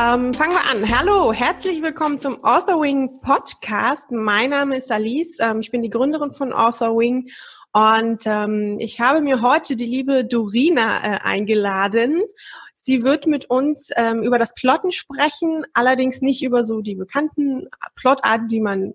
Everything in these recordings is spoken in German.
Ähm, fangen wir an. Hallo, herzlich willkommen zum Authorwing Podcast. Mein Name ist Alice. Ähm, ich bin die Gründerin von Authorwing und ähm, ich habe mir heute die liebe Dorina äh, eingeladen. Sie wird mit uns ähm, über das Plotten sprechen, allerdings nicht über so die bekannten Plotarten, die man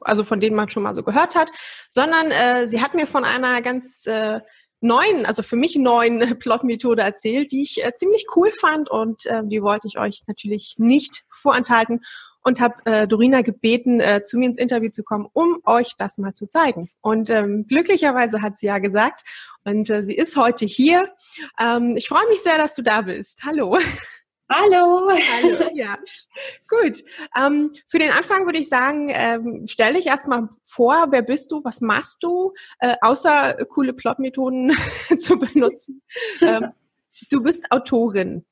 also von denen man schon mal so gehört hat, sondern äh, sie hat mir von einer ganz äh, neuen, also für mich neuen Plotmethode erzählt, die ich äh, ziemlich cool fand und äh, die wollte ich euch natürlich nicht vorenthalten und habe äh, Dorina gebeten, äh, zu mir ins Interview zu kommen, um euch das mal zu zeigen. Und ähm, glücklicherweise hat sie ja gesagt und äh, sie ist heute hier. Ähm, ich freue mich sehr, dass du da bist. Hallo. Hallo. Hallo, ja. Gut. Ähm, für den Anfang würde ich sagen, ähm, stell dich erstmal vor, wer bist du, was machst du, äh, außer coole Plotmethoden zu benutzen. Ähm, du bist Autorin.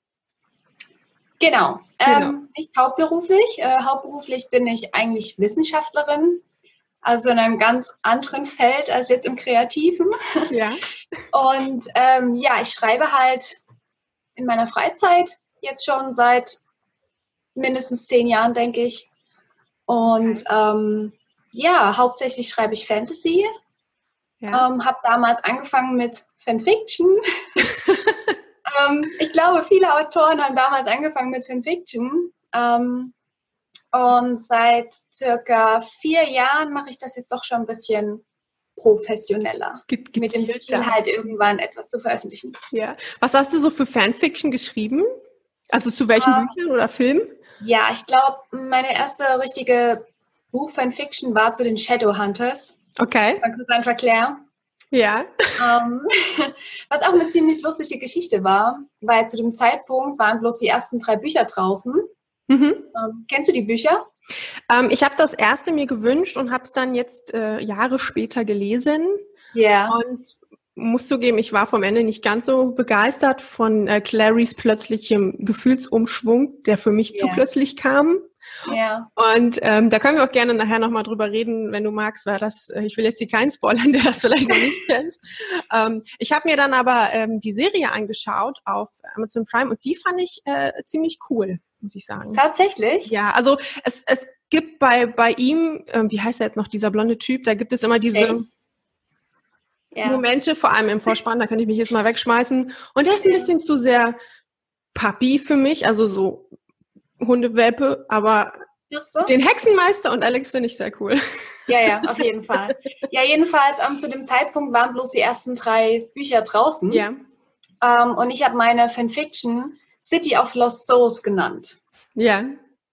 Genau. genau. Ähm, ich hauptberuflich. Äh, hauptberuflich bin ich eigentlich Wissenschaftlerin, also in einem ganz anderen Feld als jetzt im Kreativen. Ja. Und ähm, ja, ich schreibe halt in meiner Freizeit jetzt schon seit mindestens zehn Jahren, denke ich. Und ähm, ja, hauptsächlich schreibe ich Fantasy. Ja. Ähm, habe damals angefangen mit Fanfiction. ähm, ich glaube, viele Autoren haben damals angefangen mit Fanfiction. Ähm, und seit circa vier Jahren mache ich das jetzt doch schon ein bisschen professioneller. Gibt, mit dem Ziel halt irgendwann etwas zu veröffentlichen. Ja. Was hast du so für Fanfiction geschrieben? Also zu welchen uh, Büchern oder Filmen? Ja, ich glaube, meine erste richtige Buch-Fanfiction war zu den Shadowhunters. Okay. Von Cassandra Clare. Ja. Ähm, was auch eine ziemlich lustige Geschichte war, weil zu dem Zeitpunkt waren bloß die ersten drei Bücher draußen. Mhm. Ähm, kennst du die Bücher? Ähm, ich habe das erste mir gewünscht und habe es dann jetzt äh, Jahre später gelesen. Ja. Yeah. Und muss zugeben, ich war vom Ende nicht ganz so begeistert von äh, Clarys plötzlichem Gefühlsumschwung, der für mich yeah. zu plötzlich kam. Ja. Und ähm, da können wir auch gerne nachher nochmal drüber reden, wenn du magst, weil das, äh, ich will jetzt hier keinen spoilern, der das vielleicht noch nicht kennt. Ähm, ich habe mir dann aber ähm, die Serie angeschaut auf Amazon Prime und die fand ich äh, ziemlich cool, muss ich sagen. Tatsächlich? Ja, also es, es gibt bei, bei ihm, äh, wie heißt er jetzt noch, dieser blonde Typ, da gibt es immer diese. Ace ja. Momente, vor allem im Vorspann, da kann ich mich jetzt mal wegschmeißen. Und der ist ein bisschen zu sehr Papi für mich, also so Hundewelpe, aber so? den Hexenmeister und Alex finde ich sehr cool. Ja, ja, auf jeden Fall. Ja, jedenfalls um, zu dem Zeitpunkt waren bloß die ersten drei Bücher draußen. Ja. Ähm, und ich habe meine Fanfiction City of Lost Souls genannt. Ja.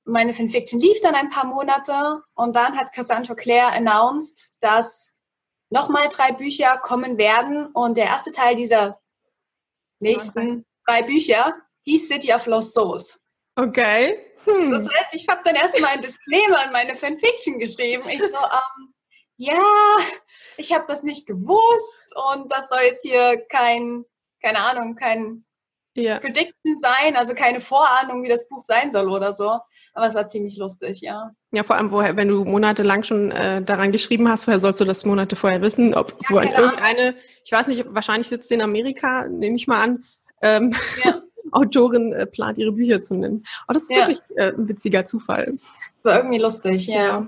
Meine Fanfiction lief dann ein paar Monate und dann hat Cassandra Clare announced, dass nochmal drei Bücher kommen werden. Und der erste Teil dieser nächsten drei Bücher hieß City of Lost Souls. Okay. Hm. Das heißt, ich habe dann erstmal ein Disclaimer in meine Fanfiction geschrieben. Ich so, ähm, ja, ich habe das nicht gewusst und das soll jetzt hier kein, keine Ahnung, kein ja. Prediction sein, also keine Vorahnung, wie das Buch sein soll oder so. Aber es war ziemlich lustig, ja. Ja, vor allem, woher, wenn du monatelang schon äh, daran geschrieben hast, woher sollst du das Monate vorher wissen? Ob ja, woher irgendeine, ich weiß nicht, wahrscheinlich sitzt sie in Amerika, nehme ich mal an, ähm, ja. Autorin äh, plant, ihre Bücher zu nennen. Aber das ist ja. wirklich äh, ein witziger Zufall. War irgendwie lustig, ja.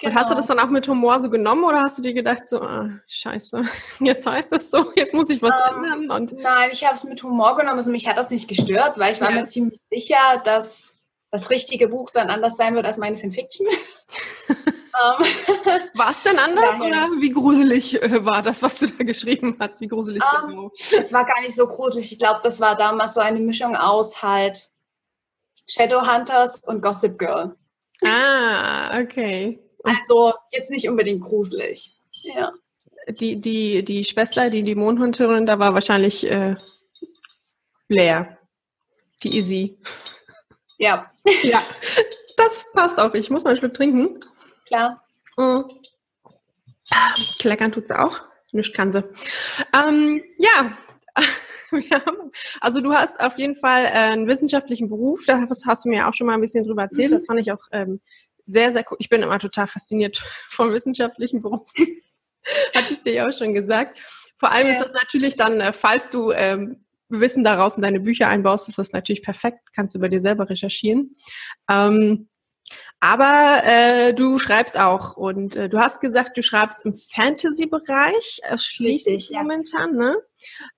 Genau. Und hast du das dann auch mit Humor so genommen oder hast du dir gedacht, so, ah, scheiße, jetzt heißt das so, jetzt muss ich was ähm, ändern? Und nein, ich habe es mit Humor genommen. Also mich hat das nicht gestört, weil ich war ja. mir ziemlich sicher, dass das richtige Buch dann anders sein wird als meine Fanfiction. Ähm, war es denn anders Daher. oder wie gruselig äh, war das, was du da geschrieben hast? Wie gruselig um, genau? Es war gar nicht so gruselig. Ich glaube, das war damals so eine Mischung aus halt Shadowhunters und Gossip Girl. Ah, okay. Also jetzt nicht unbedingt gruselig. Ja. Die, die, die Schwester, die Dämonenhunterin, da war wahrscheinlich äh, leer. Die Izzy. Ja. Ja, das passt auch. Ich muss mal einen Schluck trinken. Klar. Mhm. Kleckern tut sie auch. Nicht kann sie. Ähm, ja. also du hast auf jeden Fall äh, einen wissenschaftlichen Beruf, da hast, hast, du mir auch schon mal ein bisschen drüber erzählt. Mhm. Das fand ich auch ähm, sehr, sehr cool. Ich bin immer total fasziniert vom wissenschaftlichen Beruf. Hatte ich dir ja auch schon gesagt. Vor allem ja. ist das natürlich dann, äh, falls du ähm, Wissen daraus in deine Bücher einbaust, ist das natürlich perfekt. Kannst du bei dir selber recherchieren. Ähm, aber äh, du schreibst auch und äh, du hast gesagt, du schreibst im Fantasy-Bereich, schließlich ja. momentan. Ne?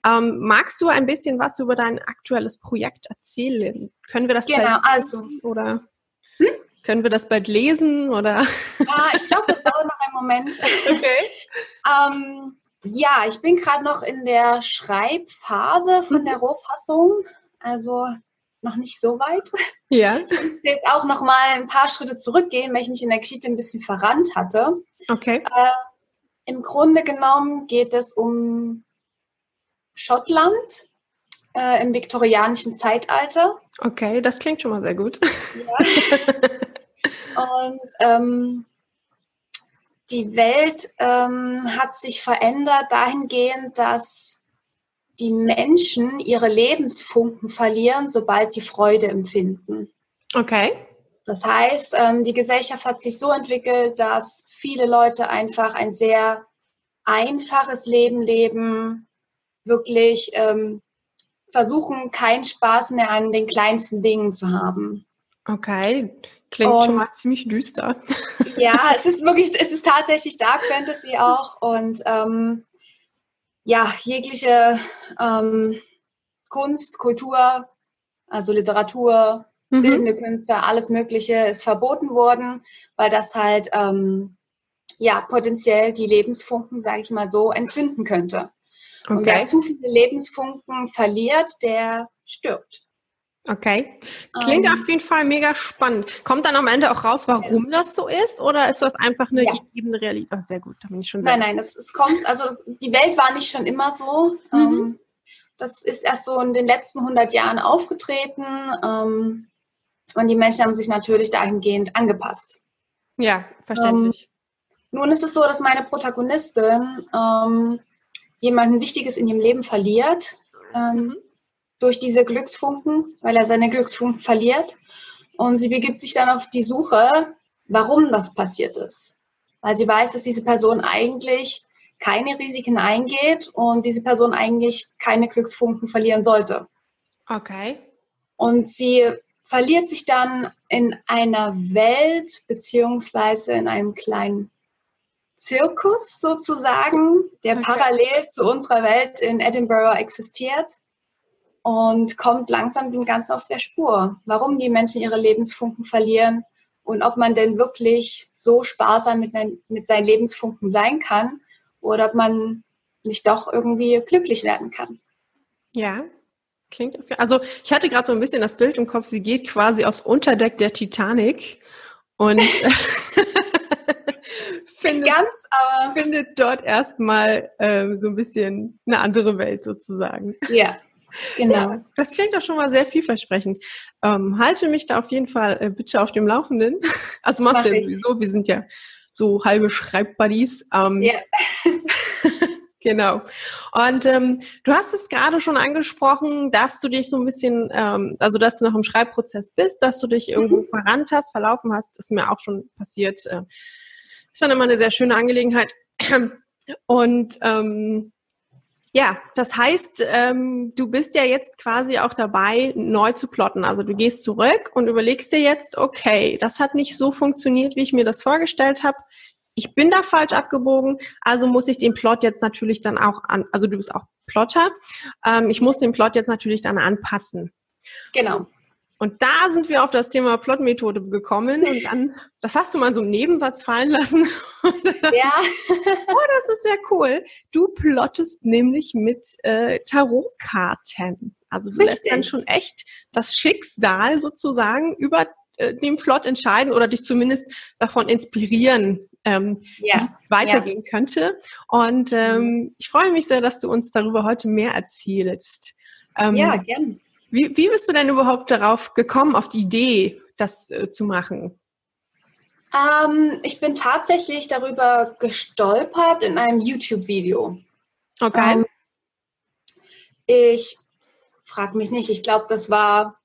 Ähm, magst du ein bisschen was über dein aktuelles Projekt erzählen? Können wir das genau, bald also oder hm? können wir das bald lesen oder? Ja, ich glaube, das dauert noch einen Moment. Okay. ähm, ja, ich bin gerade noch in der Schreibphase von der Rohfassung. Also noch nicht so weit. Ja. Ich muss jetzt auch noch mal ein paar Schritte zurückgehen, weil ich mich in der Geschichte ein bisschen verrannt hatte. Okay. Äh, Im Grunde genommen geht es um Schottland äh, im viktorianischen Zeitalter. Okay, das klingt schon mal sehr gut. Ja. Und ähm, die Welt ähm, hat sich verändert dahingehend, dass die Menschen ihre Lebensfunken verlieren, sobald sie Freude empfinden. Okay. Das heißt, ähm, die Gesellschaft hat sich so entwickelt, dass viele Leute einfach ein sehr einfaches Leben leben, wirklich ähm, versuchen, keinen Spaß mehr an den kleinsten Dingen zu haben. Okay, klingt und, schon mal ziemlich düster. Ja, es ist wirklich, es ist tatsächlich Dark Fantasy auch und ähm, ja, jegliche ähm, Kunst, Kultur, also Literatur, mhm. bildende Künste, alles Mögliche ist verboten worden, weil das halt ähm, ja potenziell die Lebensfunken, sage ich mal so, entzünden könnte. Okay. Und wer zu viele Lebensfunken verliert, der stirbt. Okay. Klingt ähm. auf jeden Fall mega spannend. Kommt dann am Ende auch raus, warum das so ist? Oder ist das einfach eine ja. gegebene Realität? Ach, sehr gut, da bin ich schon sehr Nein, nein, es, es kommt, also es, die Welt war nicht schon immer so. Mhm. Ähm, das ist erst so in den letzten 100 Jahren aufgetreten. Ähm, und die Menschen haben sich natürlich dahingehend angepasst. Ja, verständlich. Ähm, nun ist es so, dass meine Protagonistin ähm, jemanden Wichtiges in ihrem Leben verliert. Ähm, mhm durch diese Glücksfunken, weil er seine Glücksfunken verliert. Und sie begibt sich dann auf die Suche, warum das passiert ist. Weil sie weiß, dass diese Person eigentlich keine Risiken eingeht und diese Person eigentlich keine Glücksfunken verlieren sollte. Okay. Und sie verliert sich dann in einer Welt beziehungsweise in einem kleinen Zirkus sozusagen, der okay. parallel zu unserer Welt in Edinburgh existiert und kommt langsam dem Ganzen auf der Spur, warum die Menschen ihre Lebensfunken verlieren und ob man denn wirklich so sparsam mit, mit seinen Lebensfunken sein kann oder ob man nicht doch irgendwie glücklich werden kann. Ja, klingt. Also ich hatte gerade so ein bisschen das Bild im Kopf, sie geht quasi aus Unterdeck der Titanic und findet, ganz, findet, dort erstmal ähm, so ein bisschen eine andere Welt sozusagen. Ja, Genau. Ja, das klingt doch schon mal sehr vielversprechend. Ähm, halte mich da auf jeden Fall äh, bitte auf dem Laufenden. Also machst Mach du ja sowieso, wir sind ja so halbe Schreibbuddies. Ähm, ja. genau. Und ähm, du hast es gerade schon angesprochen, dass du dich so ein bisschen, ähm, also dass du noch im Schreibprozess bist, dass du dich irgendwo mhm. verrannt hast, verlaufen hast, das ist mir auch schon passiert. Äh, ist dann immer eine sehr schöne Angelegenheit. Und ähm, ja, das heißt, ähm, du bist ja jetzt quasi auch dabei, neu zu plotten. Also du gehst zurück und überlegst dir jetzt, okay, das hat nicht so funktioniert, wie ich mir das vorgestellt habe. Ich bin da falsch abgebogen, also muss ich den Plot jetzt natürlich dann auch an, also du bist auch Plotter, ähm, ich muss den Plot jetzt natürlich dann anpassen. Genau. So. Und da sind wir auf das Thema Plotmethode gekommen und dann, das hast du mal so einen Nebensatz fallen lassen. Ja. oh, das ist sehr cool. Du plottest nämlich mit äh, Tarotkarten. Also du Richtig. lässt dann schon echt das Schicksal sozusagen über äh, den Plot entscheiden oder dich zumindest davon inspirieren, ähm, ja. wie es weitergehen ja. könnte. Und ähm, ich freue mich sehr, dass du uns darüber heute mehr erzählst. Ähm, ja, gerne. Wie, wie bist du denn überhaupt darauf gekommen, auf die Idee, das äh, zu machen? Ähm, ich bin tatsächlich darüber gestolpert in einem YouTube-Video. Okay. Ähm, ich frage mich nicht, ich glaube, das war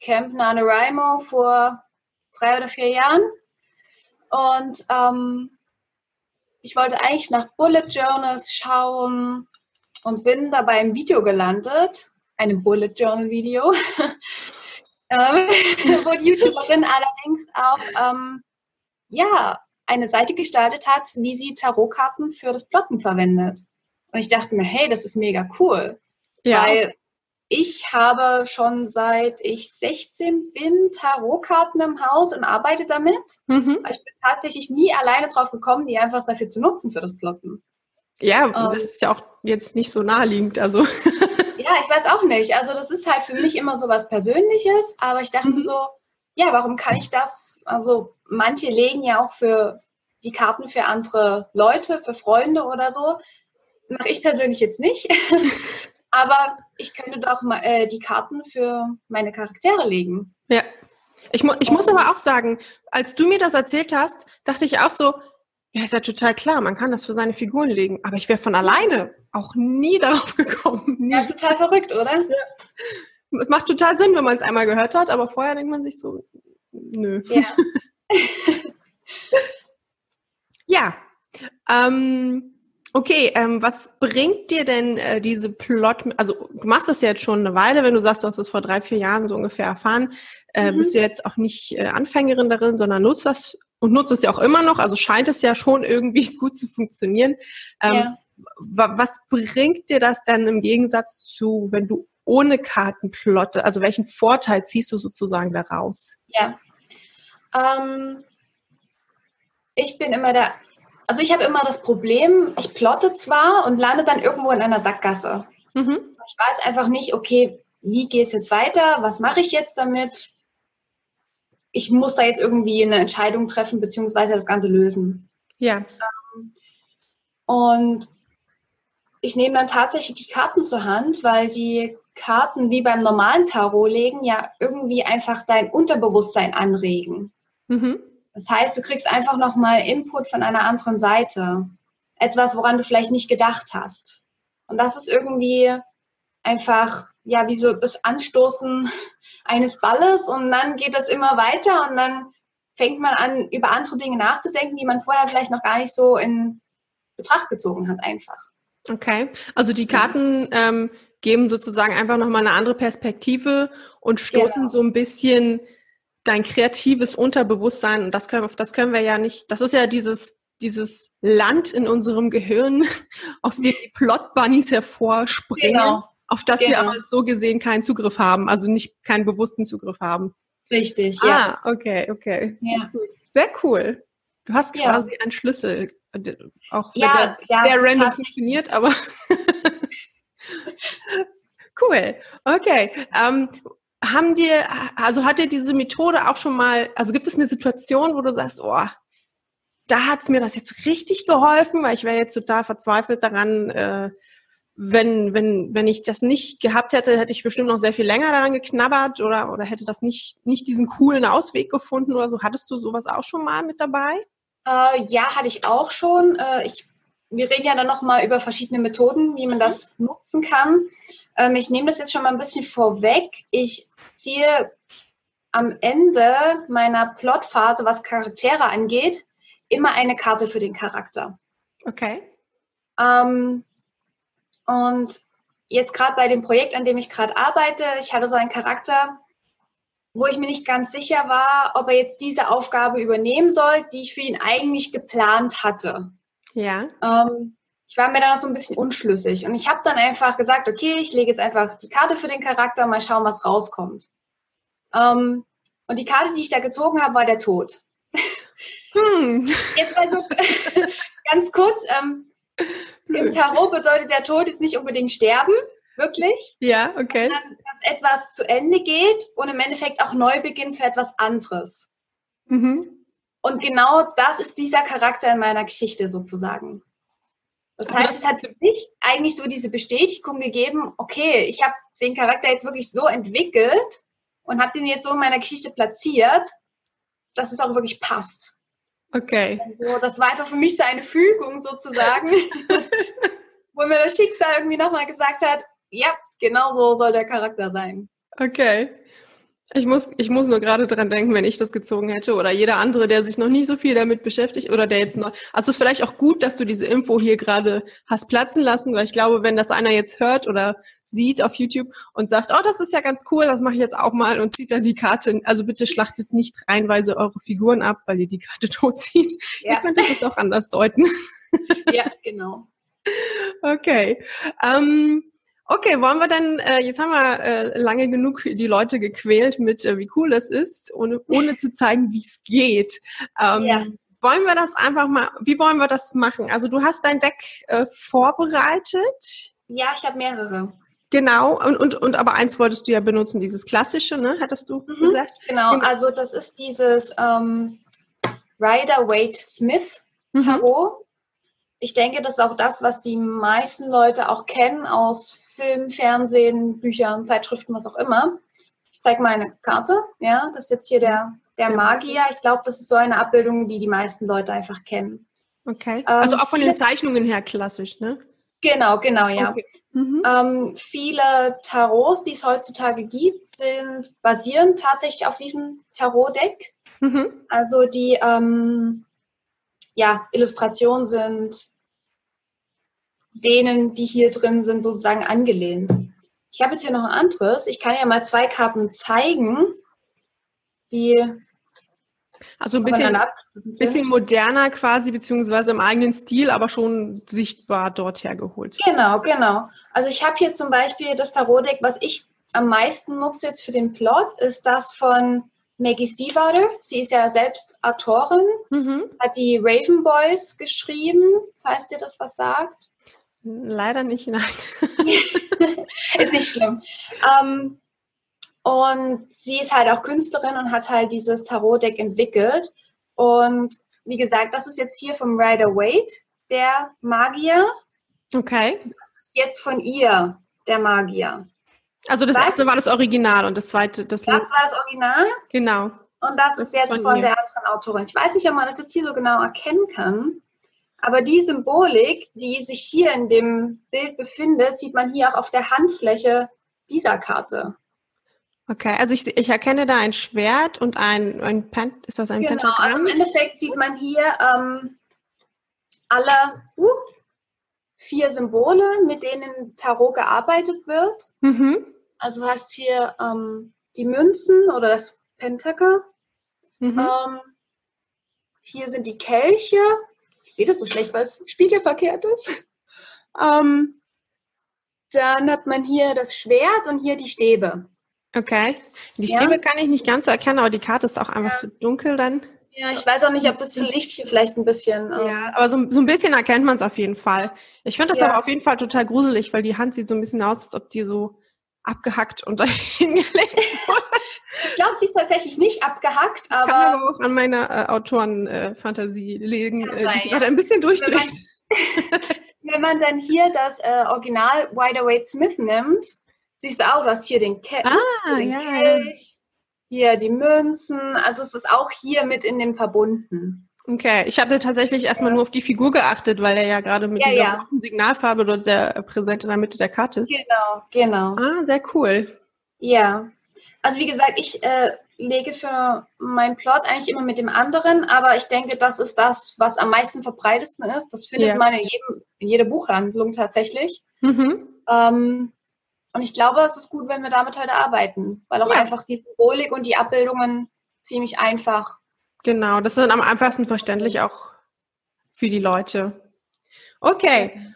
Camp NaNoWriMo vor drei oder vier Jahren. Und ähm, ich wollte eigentlich nach Bullet Journals schauen und bin dabei im Video gelandet, einem Bullet Journal Video, ähm, wo die YouTuberin allerdings auch ähm, ja, eine Seite gestaltet hat, wie sie Tarotkarten für das Plotten verwendet. Und ich dachte mir, hey, das ist mega cool. Ja. Weil ich habe schon seit ich 16 bin Tarotkarten im Haus und arbeite damit. Mhm. Ich bin tatsächlich nie alleine drauf gekommen, die einfach dafür zu nutzen für das Plotten. Ja, ähm, das ist ja auch jetzt nicht so naheliegend. Also. ja, ich weiß auch nicht. Also das ist halt für mich immer so was Persönliches, aber ich dachte mhm. so, ja, warum kann ich das? Also manche legen ja auch für die Karten für andere Leute, für Freunde oder so. Mache ich persönlich jetzt nicht. aber ich könnte doch mal äh, die Karten für meine Charaktere legen. Ja. Ich, mu ich muss aber auch sagen, als du mir das erzählt hast, dachte ich auch so, ja, ist ja total klar, man kann das für seine Figuren legen, aber ich wäre von alleine auch nie darauf gekommen. Nie. Ja, total verrückt, oder? Ja. Es macht total Sinn, wenn man es einmal gehört hat, aber vorher denkt man sich so, nö. Ja. ja. Ähm, Okay, ähm, was bringt dir denn äh, diese Plot? Also du machst das ja jetzt schon eine Weile, wenn du sagst, du hast es vor drei, vier Jahren so ungefähr erfahren, äh, mhm. bist du jetzt auch nicht äh, Anfängerin darin, sondern nutzt das und nutzt es ja auch immer noch. Also scheint es ja schon irgendwie gut zu funktionieren. Ähm, ja. Was bringt dir das dann im Gegensatz zu, wenn du ohne Karten plotte? Also welchen Vorteil ziehst du sozusagen daraus? Ja. Ähm, ich bin immer der also ich habe immer das Problem, ich plotte zwar und lande dann irgendwo in einer Sackgasse. Mhm. Ich weiß einfach nicht, okay, wie geht es jetzt weiter? Was mache ich jetzt damit? Ich muss da jetzt irgendwie eine Entscheidung treffen, beziehungsweise das Ganze lösen. Ja. Und ich nehme dann tatsächlich die Karten zur Hand, weil die Karten wie beim normalen Tarot legen ja irgendwie einfach dein Unterbewusstsein anregen. Mhm. Das heißt, du kriegst einfach nochmal Input von einer anderen Seite. Etwas, woran du vielleicht nicht gedacht hast. Und das ist irgendwie einfach, ja, wie so das Anstoßen eines Balles und dann geht das immer weiter und dann fängt man an, über andere Dinge nachzudenken, die man vorher vielleicht noch gar nicht so in Betracht gezogen hat, einfach. Okay, also die Karten ähm, geben sozusagen einfach nochmal eine andere Perspektive und stoßen genau. so ein bisschen dein kreatives Unterbewusstsein, und das können, das können wir ja nicht, das ist ja dieses, dieses Land in unserem Gehirn, aus dem die Plot-Bunnies hervorspringen, genau. auf das genau. wir aber so gesehen keinen Zugriff haben, also nicht keinen bewussten Zugriff haben. Richtig, ja. Ah, okay, okay. Ja. Sehr cool. Du hast quasi ja. einen Schlüssel, auch wenn ja, das ja, sehr random funktioniert, aber cool. Okay. Ähm, haben dir, also hat dir diese Methode auch schon mal, also gibt es eine Situation, wo du sagst, oh, da hat's mir das jetzt richtig geholfen, weil ich wäre jetzt total verzweifelt daran, äh, wenn, wenn, wenn ich das nicht gehabt hätte, hätte ich bestimmt noch sehr viel länger daran geknabbert oder, oder hätte das nicht, nicht diesen coolen Ausweg gefunden oder so. Hattest du sowas auch schon mal mit dabei? Äh, ja, hatte ich auch schon. Äh, ich, wir reden ja dann nochmal über verschiedene Methoden, wie man mhm. das nutzen kann. Ähm, ich nehme das jetzt schon mal ein bisschen vorweg. Ich ziehe am Ende meiner Plotphase, was Charaktere angeht, immer eine Karte für den Charakter. Okay. Ähm, und jetzt gerade bei dem Projekt, an dem ich gerade arbeite, ich hatte so einen Charakter, wo ich mir nicht ganz sicher war, ob er jetzt diese Aufgabe übernehmen soll, die ich für ihn eigentlich geplant hatte. Ja. Ähm, ich war mir da so ein bisschen unschlüssig. Und ich habe dann einfach gesagt, okay, ich lege jetzt einfach die Karte für den Charakter, mal schauen, was rauskommt. Ähm, und die Karte, die ich da gezogen habe, war der Tod. Hm. Jetzt mal so ganz kurz. Ähm, Im Tarot bedeutet der Tod jetzt nicht unbedingt sterben, wirklich. Ja, okay. Sondern, dass etwas zu Ende geht und im Endeffekt auch Neubeginn für etwas anderes. Mhm. Und genau das ist dieser Charakter in meiner Geschichte sozusagen. Das also heißt, das es hat für mich eigentlich so diese Bestätigung gegeben, okay, ich habe den Charakter jetzt wirklich so entwickelt und habe den jetzt so in meiner Geschichte platziert, dass es auch wirklich passt. Okay. Also das war einfach für mich so eine Fügung sozusagen, wo mir das Schicksal irgendwie nochmal gesagt hat, ja, genau so soll der Charakter sein. Okay. Ich muss, ich muss nur gerade dran denken, wenn ich das gezogen hätte oder jeder andere, der sich noch nicht so viel damit beschäftigt oder der jetzt noch. Also es ist vielleicht auch gut, dass du diese Info hier gerade hast platzen lassen, weil ich glaube, wenn das einer jetzt hört oder sieht auf YouTube und sagt, oh, das ist ja ganz cool, das mache ich jetzt auch mal und zieht dann die Karte. Also bitte schlachtet nicht reinweise eure Figuren ab, weil ihr die Karte tot zieht. Ja. Ihr könntet es auch anders deuten. Ja, genau. okay. Ähm, Okay, wollen wir dann, äh, jetzt haben wir äh, lange genug die Leute gequält mit, äh, wie cool das ist, ohne, ohne zu zeigen, wie es geht. Ähm, ja. Wollen wir das einfach mal, wie wollen wir das machen? Also du hast dein Deck äh, vorbereitet. Ja, ich habe mehrere. Genau, und, und, und aber eins wolltest du ja benutzen, dieses klassische, ne? Hattest du mhm, gesagt? Genau, genau, also das ist dieses ähm, Rider Waite Smith mhm. Tarot. Mhm. Ich denke, das ist auch das, was die meisten Leute auch kennen aus Film, Fernsehen, Büchern, Zeitschriften, was auch immer. Ich zeige mal eine Karte. Ja, das ist jetzt hier der, der Magier. Ich glaube, das ist so eine Abbildung, die die meisten Leute einfach kennen. Okay. Ähm, also auch von den Zeichnungen her klassisch, ne? Genau, genau, ja. Okay. Mhm. Ähm, viele Tarots, die es heutzutage gibt, sind basieren tatsächlich auf diesem Tarot-Deck. Mhm. Also die ähm, ja, Illustrationen sind denen, die hier drin sind, sozusagen angelehnt. Ich habe jetzt hier noch ein anderes. Ich kann ja mal zwei Karten zeigen, die also ein bisschen, bisschen moderner quasi, beziehungsweise im eigenen Stil, aber schon sichtbar dort hergeholt. Genau, genau. Also ich habe hier zum Beispiel das Tarot-Deck, was ich am meisten nutze jetzt für den Plot, ist das von Maggie Stiefvater. Sie ist ja selbst Autorin, mhm. hat die Raven Boys geschrieben, falls dir das was sagt. Leider nicht, nein. ist nicht schlimm. Ähm, und sie ist halt auch Künstlerin und hat halt dieses Tarot-Deck entwickelt. Und wie gesagt, das ist jetzt hier vom Rider Waite, der Magier. Okay. Das ist jetzt von ihr, der Magier. Also das, erste war das Original und das zweite das Das war das Original? Genau. Und das, das ist jetzt von, von der anderen Autorin. Ich weiß nicht, ob man das jetzt hier so genau erkennen kann. Aber die Symbolik, die sich hier in dem Bild befindet, sieht man hier auch auf der Handfläche dieser Karte. Okay, also ich, ich erkenne da ein Schwert und ein, ein Pen, ist das ein genau, Pentagramm? also im Endeffekt sieht man hier ähm, alle uh, vier Symbole, mit denen Tarot gearbeitet wird. Mhm. Also du hast hier ähm, die Münzen oder das Pentakel. Mhm. Ähm, hier sind die Kelche, ich sehe das so schlecht, weil es spiegelverkehrt ist. Ähm, dann hat man hier das Schwert und hier die Stäbe. Okay. Die ja. Stäbe kann ich nicht ganz so erkennen, aber die Karte ist auch einfach ja. zu dunkel dann. Ja, ich weiß auch nicht, ob das Licht hier vielleicht ein bisschen. Ähm ja, aber so, so ein bisschen erkennt man es auf jeden Fall. Ich finde das ja. aber auf jeden Fall total gruselig, weil die Hand sieht so ein bisschen aus, als ob die so abgehackt und dahingelegt wurde. Ich glaube, sie ist tatsächlich nicht abgehackt. Das aber kann aber auch an meiner äh, Autorenfantasie äh, liegen, äh, sein, die ja. ein bisschen durchdreht. Wenn man, wenn man dann hier das äh, Original Wider Waite Smith nimmt, siehst du auch, du hast hier den, Ke ah, den ja. Kelch, hier die Münzen. Also es ist auch hier mit in dem verbunden. Okay, ich hatte tatsächlich erstmal nur auf die Figur geachtet, weil er ja gerade mit ja, dieser ja. Signalfarbe dort sehr präsent in der Mitte der Karte ist. Genau, genau. Ah, sehr cool. Ja. Also wie gesagt, ich äh, lege für meinen Plot eigentlich immer mit dem anderen, aber ich denke, das ist das, was am meisten verbreitetsten ist. Das findet ja. man in, jedem, in jeder Buchhandlung tatsächlich. Mhm. Ähm, und ich glaube, es ist gut, wenn wir damit heute arbeiten, weil auch einfach die Symbolik und die Abbildungen ziemlich einfach Genau, das ist am einfachsten verständlich auch für die Leute. Okay.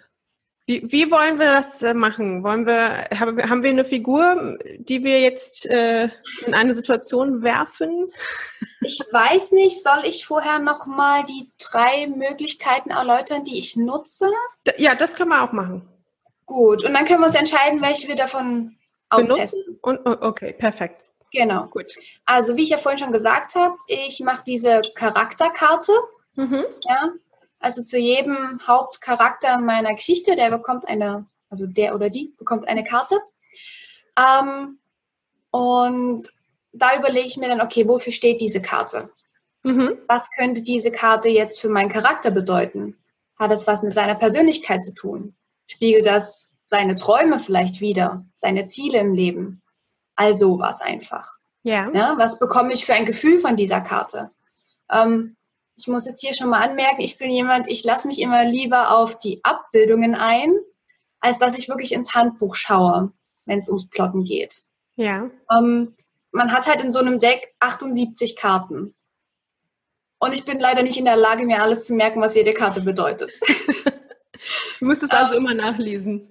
Wie, wie wollen wir das äh, machen? Wollen wir, haben wir eine Figur, die wir jetzt äh, in eine Situation werfen? Ich weiß nicht, soll ich vorher nochmal die drei Möglichkeiten erläutern, die ich nutze? Ja, das können wir auch machen. Gut, und dann können wir uns entscheiden, welche wir davon austesten. Und, oh, okay, perfekt. Genau. Gut. Also wie ich ja vorhin schon gesagt habe, ich mache diese Charakterkarte. Mhm. Ja. Also zu jedem Hauptcharakter meiner Geschichte, der bekommt eine, also der oder die bekommt eine Karte. Ähm, und da überlege ich mir dann, okay, wofür steht diese Karte? Mhm. Was könnte diese Karte jetzt für meinen Charakter bedeuten? Hat es was mit seiner Persönlichkeit zu tun? Spiegelt das seine Träume vielleicht wieder, seine Ziele im Leben? All sowas einfach. Ja. ja. Was bekomme ich für ein Gefühl von dieser Karte? Ähm, ich muss jetzt hier schon mal anmerken, ich bin jemand, ich lasse mich immer lieber auf die Abbildungen ein, als dass ich wirklich ins Handbuch schaue, wenn es ums Plotten geht. Ja. Ähm, man hat halt in so einem Deck 78 Karten. Und ich bin leider nicht in der Lage, mir alles zu merken, was jede Karte bedeutet. du musst es also ähm, immer nachlesen.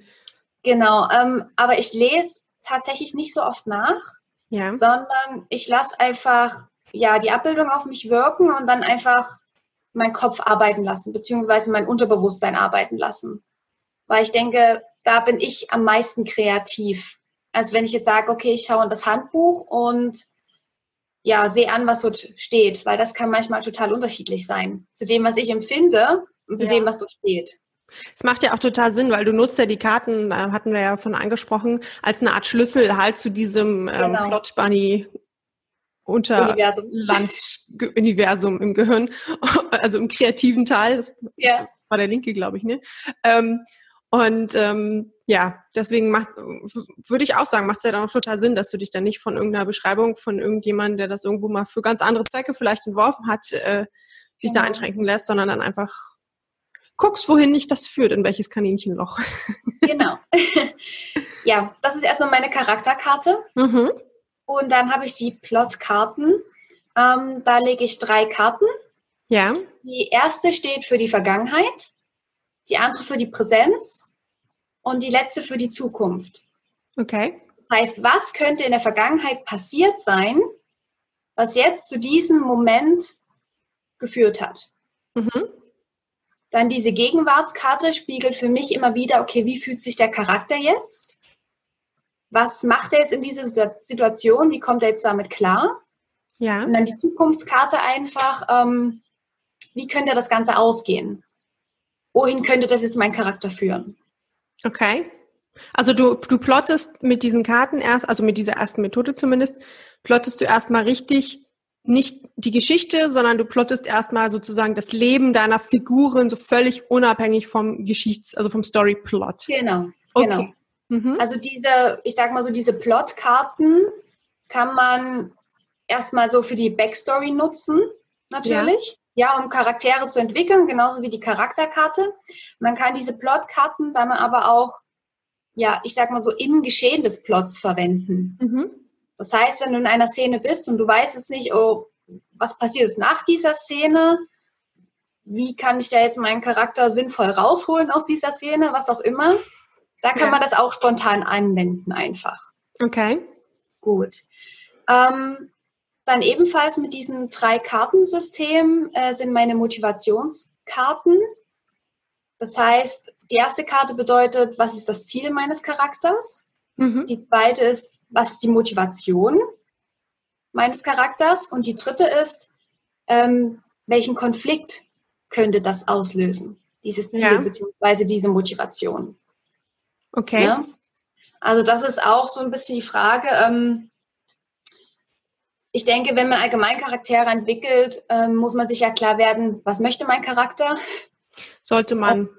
Genau, ähm, aber ich lese tatsächlich nicht so oft nach, ja. sondern ich lasse einfach ja die Abbildung auf mich wirken und dann einfach meinen Kopf arbeiten lassen, beziehungsweise mein Unterbewusstsein arbeiten lassen. Weil ich denke, da bin ich am meisten kreativ. Als wenn ich jetzt sage, okay, ich schaue in das Handbuch und ja, sehe an, was dort steht, weil das kann manchmal total unterschiedlich sein. Zu dem, was ich empfinde und zu ja. dem, was dort steht. Es macht ja auch total Sinn, weil du nutzt ja die Karten, da hatten wir ja von angesprochen, als eine Art Schlüssel halt zu diesem ähm, genau. Plot Bunny Unterland-Universum im Gehirn, also im kreativen Teil. Das ja. war der linke, glaube ich, ne? Ähm, und ähm, ja, deswegen macht, würde ich auch sagen, macht es ja dann auch total Sinn, dass du dich dann nicht von irgendeiner Beschreibung von irgendjemandem, der das irgendwo mal für ganz andere Zwecke vielleicht entworfen hat, äh, dich genau. da einschränken lässt, sondern dann einfach guckst, wohin dich das führt, in welches Kaninchenloch. Genau. ja, das ist erstmal meine Charakterkarte. Mhm. Und dann habe ich die Plotkarten. Ähm, da lege ich drei Karten. Ja. Die erste steht für die Vergangenheit, die andere für die Präsenz und die letzte für die Zukunft. Okay. Das heißt, was könnte in der Vergangenheit passiert sein, was jetzt zu diesem Moment geführt hat? Mhm. Dann diese Gegenwartskarte spiegelt für mich immer wieder, okay, wie fühlt sich der Charakter jetzt? Was macht er jetzt in dieser Situation? Wie kommt er jetzt damit klar? Ja. Und dann die Zukunftskarte einfach, ähm, wie könnte das Ganze ausgehen? Wohin könnte das jetzt mein Charakter führen? Okay. Also du, du plottest mit diesen Karten erst, also mit dieser ersten Methode zumindest, plottest du erstmal richtig nicht die Geschichte, sondern du plottest erstmal sozusagen das Leben deiner Figuren so völlig unabhängig vom Geschichts-, also vom Storyplot. Genau, okay. genau. Mhm. Also diese, ich sag mal so, diese Plotkarten kann man erstmal so für die Backstory nutzen, natürlich. Ja. ja, um Charaktere zu entwickeln, genauso wie die Charakterkarte. Man kann diese Plotkarten dann aber auch, ja, ich sag mal so, im Geschehen des Plots verwenden. Mhm. Das heißt, wenn du in einer Szene bist und du weißt jetzt nicht, oh, was passiert jetzt nach dieser Szene, wie kann ich da jetzt meinen Charakter sinnvoll rausholen aus dieser Szene, was auch immer, da kann ja. man das auch spontan anwenden einfach. Okay. Gut. Ähm, dann ebenfalls mit diesem Drei-Kartensystem äh, sind meine Motivationskarten. Das heißt, die erste Karte bedeutet, was ist das Ziel meines Charakters? Mhm. Die zweite ist, was ist die Motivation meines Charakters? Und die dritte ist, ähm, welchen Konflikt könnte das auslösen? Dieses Ziel ja. bzw. diese Motivation. Okay. Ja? Also das ist auch so ein bisschen die Frage. Ähm, ich denke, wenn man allgemein Charaktere entwickelt, ähm, muss man sich ja klar werden, was möchte mein Charakter? Sollte man.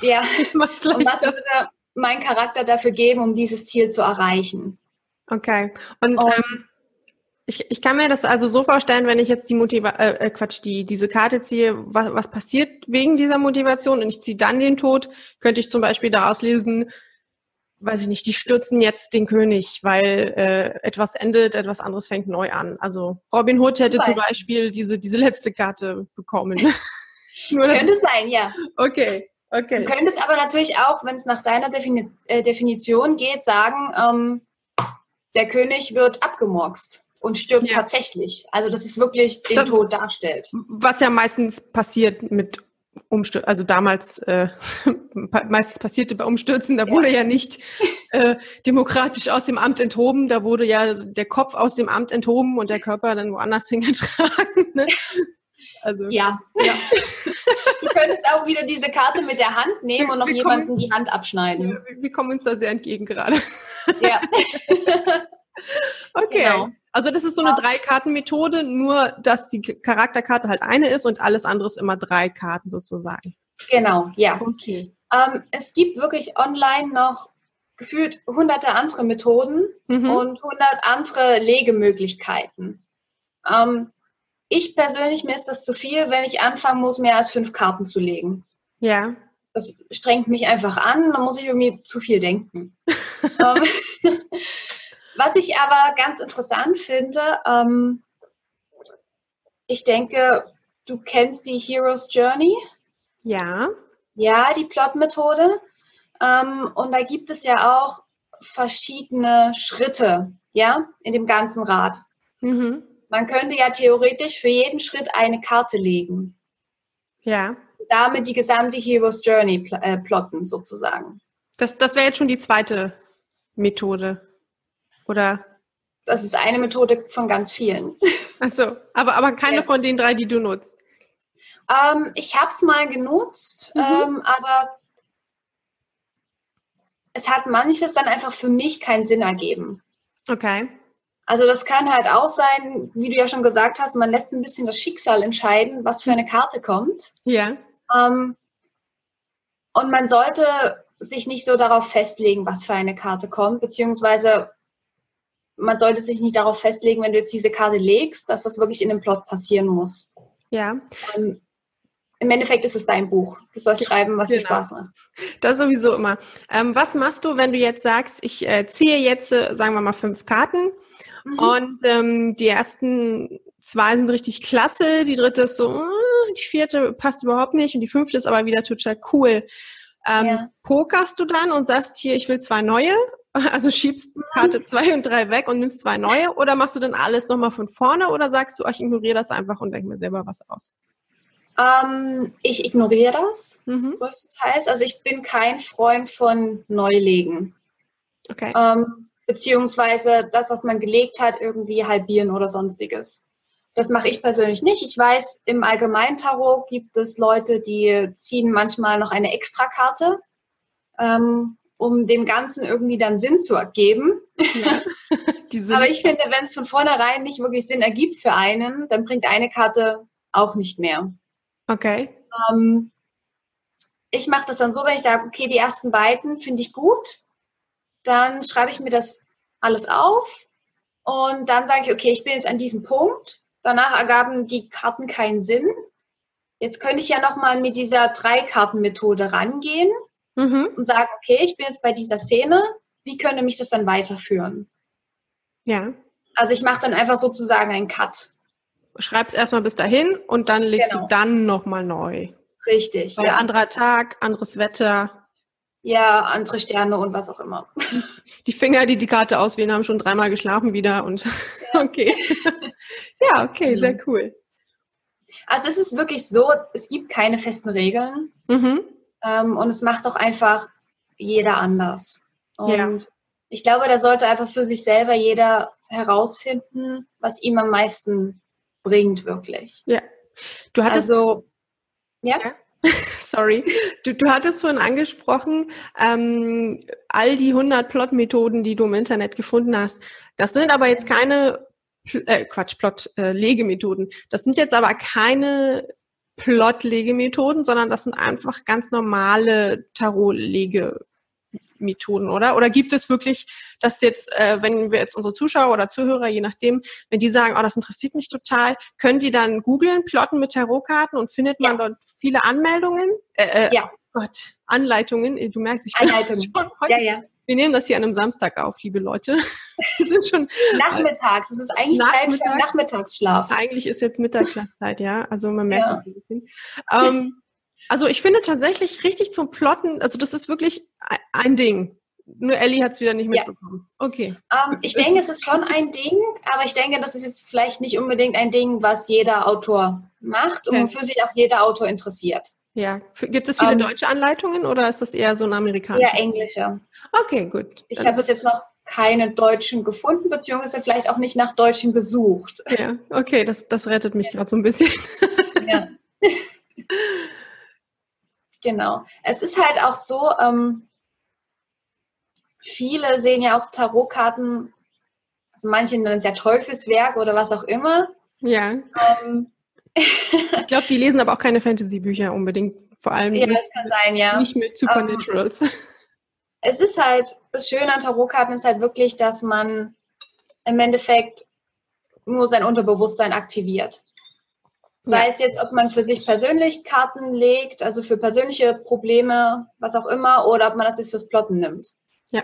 Ja. und was würde, mein Charakter dafür geben, um dieses Ziel zu erreichen. Okay. Und, Und ähm, ich, ich kann mir das also so vorstellen, wenn ich jetzt die Motiva äh, äh, Quatsch, die diese Karte ziehe, was, was passiert wegen dieser Motivation und ich ziehe dann den Tod, könnte ich zum Beispiel daraus lesen, weiß ich nicht, die stürzen jetzt den König, weil äh, etwas endet, etwas anderes fängt neu an. Also Robin Hood hätte zum Beispiel diese, diese letzte Karte bekommen. Könnte sein, ja. Okay. Okay. Du könntest aber natürlich auch, wenn es nach deiner Defini äh, Definition geht, sagen, ähm, der König wird abgemurkst und stirbt ja. tatsächlich. Also dass es wirklich den das, Tod darstellt. Was ja meistens passiert mit Umstürzen, also damals äh, meistens passierte bei Umstürzen, da wurde ja, ja nicht äh, demokratisch aus dem Amt enthoben, da wurde ja der Kopf aus dem Amt enthoben und der Körper dann woanders hingetragen. Ne? Also, ja. ja. Du könntest auch wieder diese Karte mit der Hand nehmen und noch wir jemanden die Hand abschneiden. Ja, wir kommen uns da sehr entgegen gerade. Ja. okay. Genau. Also das ist so eine Drei-Karten-Methode, nur dass die Charakterkarte halt eine ist und alles andere ist immer drei Karten sozusagen. Genau, ja. Okay. Ähm, es gibt wirklich online noch gefühlt hunderte andere Methoden mhm. und hundert andere Legemöglichkeiten. Ähm, ich persönlich, mir ist das zu viel, wenn ich anfangen muss, mehr als fünf Karten zu legen. Ja. Das strengt mich einfach an, dann muss ich irgendwie zu viel denken. Ähm, was ich aber ganz interessant finde, ähm, ich denke, du kennst die Hero's Journey. Ja. Ja, die Plot-Methode. Ähm, und da gibt es ja auch verschiedene Schritte, ja, in dem ganzen Rad. Mhm. Man könnte ja theoretisch für jeden Schritt eine Karte legen. Ja. Damit die gesamte Hero's Journey pl äh, plotten, sozusagen. Das, das wäre jetzt schon die zweite Methode, oder? Das ist eine Methode von ganz vielen. Achso, aber, aber keine ja. von den drei, die du nutzt. Ähm, ich habe es mal genutzt, mhm. ähm, aber es hat manches dann einfach für mich keinen Sinn ergeben. Okay. Also das kann halt auch sein, wie du ja schon gesagt hast, man lässt ein bisschen das Schicksal entscheiden, was für eine Karte kommt. Ja. Ähm, und man sollte sich nicht so darauf festlegen, was für eine Karte kommt, beziehungsweise man sollte sich nicht darauf festlegen, wenn du jetzt diese Karte legst, dass das wirklich in dem Plot passieren muss. Ja. Ähm, im Endeffekt ist es dein Buch. Du sollst schreiben, was genau. dir Spaß macht. Das sowieso immer. Ähm, was machst du, wenn du jetzt sagst, ich äh, ziehe jetzt, äh, sagen wir mal, fünf Karten mhm. und ähm, die ersten zwei sind richtig klasse, die dritte ist so, äh, die vierte passt überhaupt nicht und die fünfte ist aber wieder total cool. Ähm, ja. Pokerst du dann und sagst hier, ich will zwei neue? Also schiebst mhm. Karte zwei und drei weg und nimmst zwei neue? Oder machst du dann alles nochmal von vorne oder sagst du, ich ignoriere das einfach und denke mir selber was aus? Ähm, ich ignoriere das mhm. größtenteils. Also ich bin kein Freund von Neulegen. Okay. Ähm, beziehungsweise das, was man gelegt hat, irgendwie halbieren oder sonstiges. Das mache ich persönlich nicht. Ich weiß, im Allgemeinen Tarot gibt es Leute, die ziehen manchmal noch eine Extrakarte, ähm, um dem Ganzen irgendwie dann Sinn zu ergeben. Ja. Aber ich finde, wenn es von vornherein nicht wirklich Sinn ergibt für einen, dann bringt eine Karte auch nicht mehr. Okay. Ähm, ich mache das dann so, wenn ich sage, okay, die ersten beiden finde ich gut, dann schreibe ich mir das alles auf und dann sage ich, okay, ich bin jetzt an diesem Punkt. Danach ergaben die Karten keinen Sinn. Jetzt könnte ich ja nochmal mit dieser Drei-Karten-Methode rangehen mhm. und sagen, okay, ich bin jetzt bei dieser Szene, wie könnte mich das dann weiterführen? Ja. Also ich mache dann einfach sozusagen einen Cut schreib's erstmal bis dahin und dann legst genau. du dann nochmal neu. Richtig. Weil ja. anderer Tag, anderes Wetter. Ja, andere Sterne und was auch immer. Die Finger, die die Karte auswählen, haben schon dreimal geschlafen wieder und ja. okay. ja, okay, sehr mhm. cool. Also es ist wirklich so, es gibt keine festen Regeln mhm. ähm, und es macht auch einfach jeder anders. Und ja. ich glaube, da sollte einfach für sich selber jeder herausfinden, was ihm am meisten bringt, wirklich. Ja. Du hattest. Also, ja. ja. Sorry. Du, du hattest vorhin angesprochen, ähm, all die 100 Plot-Methoden, die du im Internet gefunden hast. Das sind aber jetzt keine, äh, Quatsch, Plot-Legemethoden. Äh, das sind jetzt aber keine Plot-Legemethoden, sondern das sind einfach ganz normale Tarot-Lege Methoden, oder? Oder gibt es wirklich, dass jetzt, äh, wenn wir jetzt unsere Zuschauer oder Zuhörer, je nachdem, wenn die sagen, oh, das interessiert mich total, können die dann googeln, plotten mit Tarotkarten und findet man ja. dort viele Anmeldungen? Äh, äh, ja. Gott, Anleitungen. Du merkst, ich bin schon heute, ja, ja. Wir nehmen das hier an einem Samstag auf, liebe Leute. Wir sind schon nachmittags. Es ist eigentlich Nachmittag, Zeit für Nachmittagsschlaf. Eigentlich ist jetzt Mittagsschlafzeit, ja. Also man merkt es ein bisschen. Ähm, also ich finde tatsächlich richtig zum Plotten, also das ist wirklich ein Ding. Nur Ellie hat es wieder nicht mitbekommen. Ja. Okay. Um, ähm, ich das denke, es ist schon ein Ding, aber ich denke, das ist jetzt vielleicht nicht unbedingt ein Ding, was jeder Autor macht und wofür sich auch jeder Autor interessiert. Ja. Gibt es viele um, ähm, deutsche Anleitungen oder ist das eher so ein amerikanischer? Ja, englische. Okay, gut. Ich habe jetzt noch keine Deutschen gefunden, beziehungsweise vielleicht auch nicht nach Deutschen gesucht. Ja, okay, das, das rettet mich gerade so ein bisschen. Ja. Genau. Es ist halt auch so, ähm, viele sehen ja auch Tarotkarten, also manche nennen es ja Teufelswerk oder was auch immer. Ja. Ähm, ich glaube, die lesen aber auch keine Fantasy-Bücher unbedingt. Vor allem ja, kann sein, ja. nicht mit Supernaturals. Um, es ist halt, das Schöne an Tarotkarten ist halt wirklich, dass man im Endeffekt nur sein Unterbewusstsein aktiviert. Sei ja. es jetzt, ob man für sich persönlich Karten legt, also für persönliche Probleme, was auch immer, oder ob man das jetzt fürs Plotten nimmt. Ja.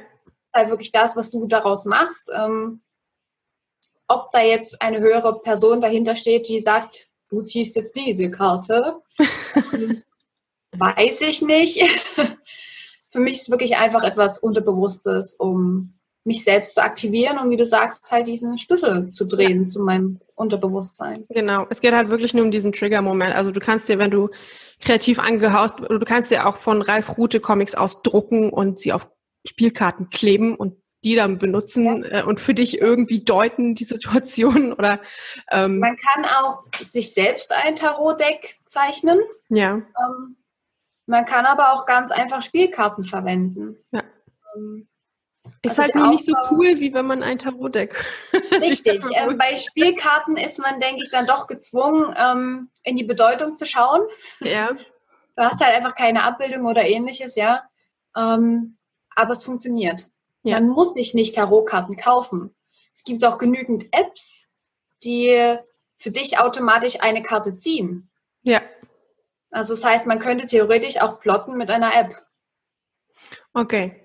Halt wirklich das, was du daraus machst. Ähm, ob da jetzt eine höhere Person dahinter steht, die sagt, du ziehst jetzt diese Karte, weiß ich nicht. für mich ist es wirklich einfach etwas Unterbewusstes, um mich selbst zu aktivieren und wie du sagst, halt diesen Schlüssel zu drehen ja. zu meinem Unterbewusstsein. Genau, es geht halt wirklich nur um diesen Trigger-Moment. Also du kannst dir, wenn du kreativ angehaust, du kannst dir auch von Ralf Rute Comics ausdrucken und sie auf Spielkarten kleben und die dann benutzen ja. äh, und für dich irgendwie deuten, die Situation oder ähm, man kann auch sich selbst ein Tarot-Deck zeichnen. Ja. Ähm, man kann aber auch ganz einfach Spielkarten verwenden. Ja. Ähm, ist also halt nur nicht so cool, wie wenn man ein Tarot-Deck. Richtig. Ähm, bei Spielkarten ist man, denke ich, dann doch gezwungen, ähm, in die Bedeutung zu schauen. Ja. Du hast halt einfach keine Abbildung oder ähnliches, ja. Ähm, aber es funktioniert. Ja. Man muss sich nicht Tarotkarten kaufen. Es gibt auch genügend Apps, die für dich automatisch eine Karte ziehen. Ja. Also das heißt, man könnte theoretisch auch plotten mit einer App. Okay.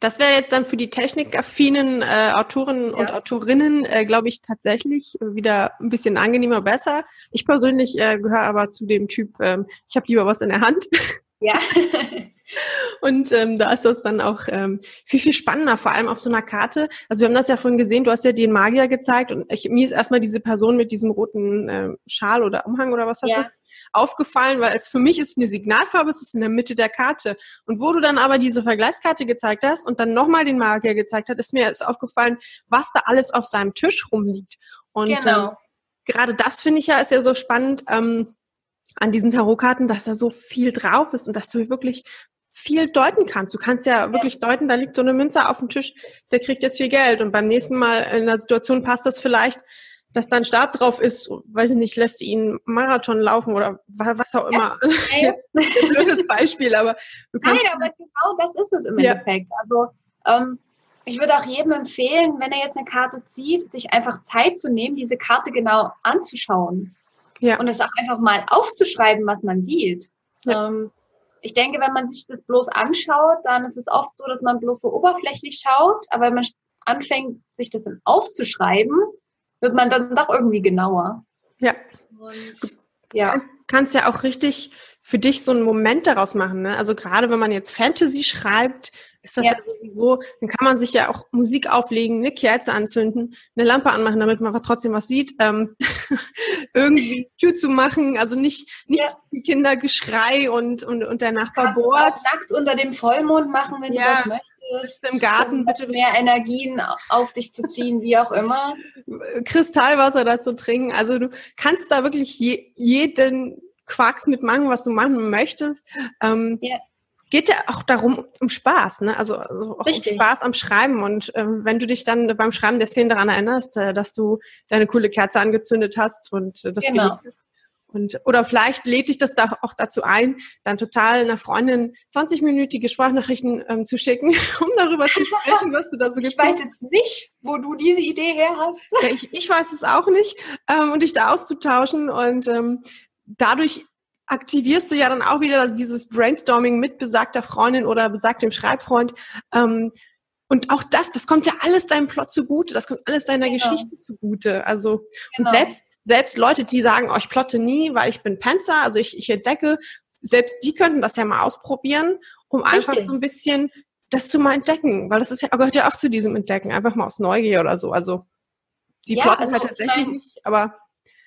Das wäre jetzt dann für die technikaffinen äh, Autoren ja. und Autorinnen, äh, glaube ich, tatsächlich wieder ein bisschen angenehmer, besser. Ich persönlich äh, gehöre aber zu dem Typ, ähm, ich habe lieber was in der Hand. Ja. Und ähm, da ist das dann auch ähm, viel, viel spannender, vor allem auf so einer Karte. Also wir haben das ja vorhin gesehen, du hast ja den Magier gezeigt und ich, mir ist erstmal diese Person mit diesem roten äh, Schal oder Umhang oder was das ja. ist, aufgefallen, weil es für mich ist eine Signalfarbe, es ist in der Mitte der Karte. Und wo du dann aber diese Vergleichskarte gezeigt hast und dann nochmal den Magier gezeigt hast, ist mir jetzt aufgefallen, was da alles auf seinem Tisch rumliegt. Und genau. ähm, gerade das finde ich ja ist ja so spannend. Ähm, an diesen Tarotkarten, dass da so viel drauf ist und dass du wirklich viel deuten kannst. Du kannst ja wirklich deuten, da liegt so eine Münze auf dem Tisch, der kriegt jetzt viel Geld und beim nächsten Mal in der Situation passt das vielleicht, dass da ein Stab drauf ist, weiß ich nicht, lässt ihn Marathon laufen oder was auch immer. Ja, jetzt ein blödes Beispiel, aber du kannst Nein, aber genau das ist es im ja. Endeffekt. Also ähm, ich würde auch jedem empfehlen, wenn er jetzt eine Karte zieht, sich einfach Zeit zu nehmen, diese Karte genau anzuschauen. Ja. Und es auch einfach mal aufzuschreiben, was man sieht. Ja. Ähm, ich denke, wenn man sich das bloß anschaut, dann ist es oft so, dass man bloß so oberflächlich schaut, aber wenn man anfängt, sich das dann aufzuschreiben, wird man dann doch irgendwie genauer. Ja. Und, ja. Du kannst ja auch richtig für dich so einen Moment daraus machen. Ne? Also gerade wenn man jetzt Fantasy schreibt, ist das ja. ja. sowieso, dann kann man sich ja auch Musik auflegen, eine Kerze anzünden, eine Lampe anmachen, damit man trotzdem was sieht, ähm, irgendwie Tür zu machen, also nicht, nicht ja. Kindergeschrei und, und, und der Nachbar bohrt. Kannst auch nackt unter dem Vollmond machen, wenn ja. du das möchtest. Im Garten bitte. Mehr Energien auf dich zu ziehen, wie auch immer. Kristallwasser dazu trinken. Also du kannst da wirklich je, jeden Quarks mitmachen, was du machen möchtest. Ähm, ja geht ja auch darum, um Spaß, ne? Also, also auch Richtig. um Spaß am Schreiben. Und ähm, wenn du dich dann beim Schreiben der Szene daran erinnerst, äh, dass du deine coole Kerze angezündet hast und äh, das genau. hast. Und, oder vielleicht lädt dich das da auch dazu ein, dann total einer Freundin 20-minütige Sprachnachrichten ähm, zu schicken, um darüber zu sprechen, was du da so Ich weiß jetzt nicht, wo du diese Idee her hast. Ja, ich, ich weiß es auch nicht. Ähm, und dich da auszutauschen und ähm, dadurch aktivierst du ja dann auch wieder dieses Brainstorming mit besagter Freundin oder besagtem Schreibfreund. Ähm, und auch das, das kommt ja alles deinem Plot zugute, das kommt alles deiner genau. Geschichte zugute. Also genau. und selbst selbst Leute, die sagen, oh, ich plotte nie, weil ich bin Panzer, also ich, ich entdecke, selbst die könnten das ja mal ausprobieren, um Richtig. einfach so ein bisschen das zu mal entdecken, weil das ist ja gehört ja auch zu diesem Entdecken, einfach mal aus Neugier oder so. Also die ja, plotten also, halt tatsächlich mein, nicht, aber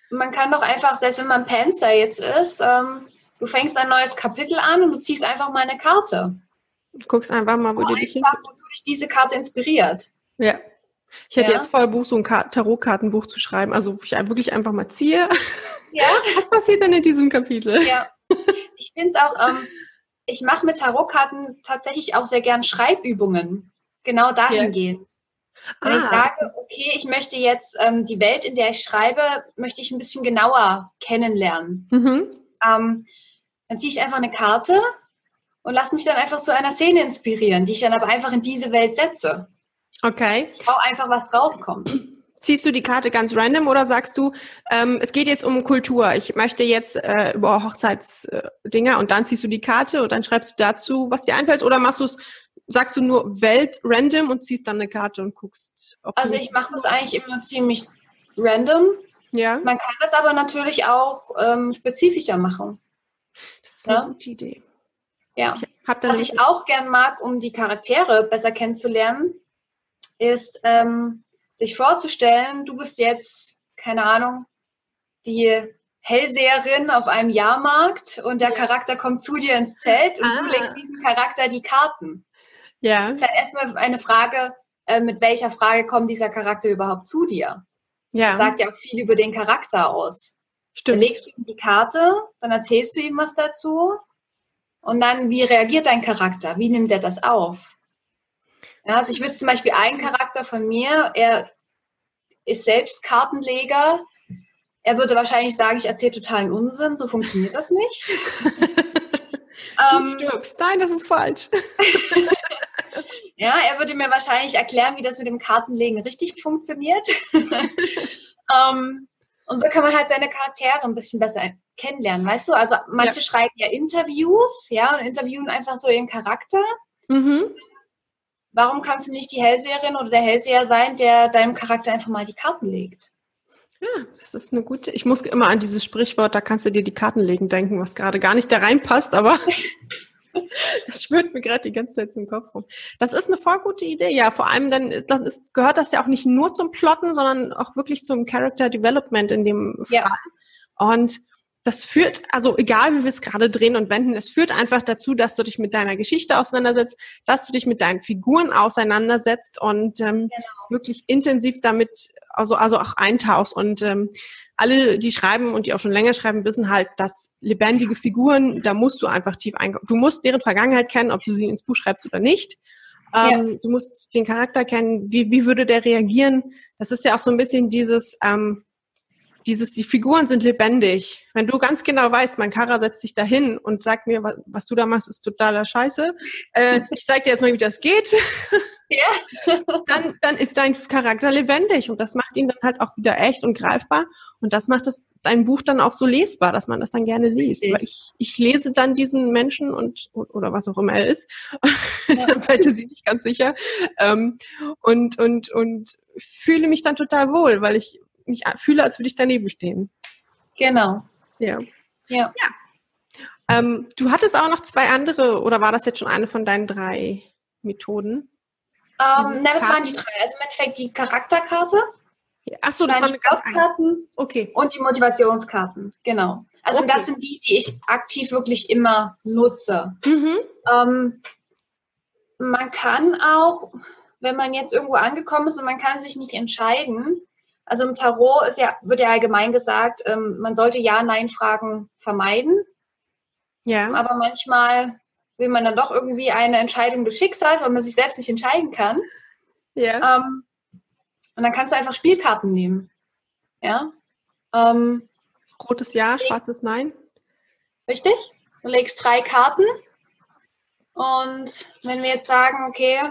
man kann doch einfach, selbst wenn man Panzer jetzt ist, ähm, du fängst ein neues Kapitel an und du ziehst einfach mal eine Karte. Du guckst einfach mal, wo oh, du dich hin. Wozu dich diese Karte inspiriert. Ja. Ich hätte ja. jetzt voll Buch, so ein Tarotkartenbuch zu schreiben, also wo ich wirklich einfach mal ziehe. Ja. Was passiert denn in diesem Kapitel? Ja. Ich finde es auch, ähm, ich mache mit Tarotkarten tatsächlich auch sehr gern Schreibübungen. Genau dahingehend. Wenn ah. ich sage, okay, ich möchte jetzt ähm, die Welt, in der ich schreibe, möchte ich ein bisschen genauer kennenlernen. Mhm. Ähm, dann ziehe ich einfach eine Karte und lasse mich dann einfach zu einer Szene inspirieren, die ich dann aber einfach in diese Welt setze. Okay. Auch einfach was rauskommt. Ziehst du die Karte ganz random oder sagst du, ähm, es geht jetzt um Kultur, ich möchte jetzt äh, über Hochzeitsdinger und dann ziehst du die Karte und dann schreibst du dazu, was dir einfällt oder machst du es, sagst du nur Welt random und ziehst dann eine Karte und guckst. also ich mache das eigentlich immer ziemlich random. Ja. Man kann das aber natürlich auch ähm, spezifischer machen. Das ist eine ja? gute Idee. Ja. Was ich auch gern mag, um die Charaktere besser kennenzulernen, ist ähm, sich vorzustellen, du bist jetzt, keine Ahnung, die Hellseherin auf einem Jahrmarkt und der. Charakter kommt zu dir ins Zelt und ah. du legst diesem Charakter die Karten. Ja. Das ist halt erstmal eine Frage, äh, mit welcher Frage kommt dieser Charakter überhaupt zu dir? Ja. Das sagt ja auch viel über den Charakter aus. Stimmt. Dann legst du ihm die Karte, dann erzählst du ihm was dazu und dann, wie reagiert dein Charakter? Wie nimmt er das auf? Ja, also ich wüsste zum Beispiel einen Charakter von mir, er ist selbst Kartenleger. Er würde wahrscheinlich sagen, ich erzähle totalen Unsinn, so funktioniert das nicht. du ähm, stirbst. Nein, das ist falsch. ja, er würde mir wahrscheinlich erklären, wie das mit dem Kartenlegen richtig funktioniert. ähm, und so kann man halt seine Charaktere ein bisschen besser kennenlernen, weißt du? Also manche ja. schreiben ja Interviews, ja, und interviewen einfach so ihren Charakter. Mhm. Warum kannst du nicht die Hellseherin oder der Hellseher sein, der deinem Charakter einfach mal die Karten legt? Ja, das ist eine gute. Ich muss immer an dieses Sprichwort, da kannst du dir die Karten legen, denken, was gerade gar nicht da reinpasst, aber das schwirrt mir gerade die ganze Zeit zum Kopf rum. Das ist eine voll gute Idee, ja. Vor allem dann dann ist, gehört das ja auch nicht nur zum Plotten, sondern auch wirklich zum Character Development in dem Fall. Ja. Und das führt, also egal wie wir es gerade drehen und wenden, es führt einfach dazu, dass du dich mit deiner Geschichte auseinandersetzt, dass du dich mit deinen Figuren auseinandersetzt und ähm, genau. wirklich intensiv damit, also, also auch eintauchst. Und ähm, alle, die schreiben und die auch schon länger schreiben, wissen halt, dass lebendige Figuren, da musst du einfach tief eingehen. Du musst deren Vergangenheit kennen, ob du sie ins Buch schreibst oder nicht. Ähm, ja. Du musst den Charakter kennen, wie, wie würde der reagieren. Das ist ja auch so ein bisschen dieses, ähm, dieses, die Figuren sind lebendig. Wenn du ganz genau weißt, mein Kara setzt sich dahin und sagt mir, was, was du da machst, ist totaler Scheiße. Äh, ich zeig dir jetzt mal, wie das geht. Ja. dann, dann ist dein Charakter lebendig und das macht ihn dann halt auch wieder echt und greifbar. Und das macht das, dein Buch dann auch so lesbar, dass man das dann gerne liest. Weil ich, ich lese dann diesen Menschen und, oder was auch immer er ist, ist ja. Fantasy nicht ganz sicher, ähm, und, und, und fühle mich dann total wohl, weil ich, mich fühle, als würde ich daneben stehen. Genau. Ja. Ja. ja. Ähm, du hattest auch noch zwei andere, oder war das jetzt schon eine von deinen drei Methoden? Um, ähm, na, das waren die drei. Also im Endeffekt die Charakterkarte. Ach so, das waren die Karten. Okay. Und die Motivationskarten. Genau. Also okay. das sind die, die ich aktiv wirklich immer nutze. Mhm. Ähm, man kann auch, wenn man jetzt irgendwo angekommen ist und man kann sich nicht entscheiden, also im Tarot ist ja, wird ja allgemein gesagt, ähm, man sollte Ja-Nein-Fragen vermeiden. Ja. Aber manchmal will man dann doch irgendwie eine Entscheidung des Schicksals, weil man sich selbst nicht entscheiden kann. Ja. Ähm, und dann kannst du einfach Spielkarten nehmen. Ja. Ähm, Rotes Ja, schwarzes Nein. Richtig. Du legst drei Karten. Und wenn wir jetzt sagen, okay,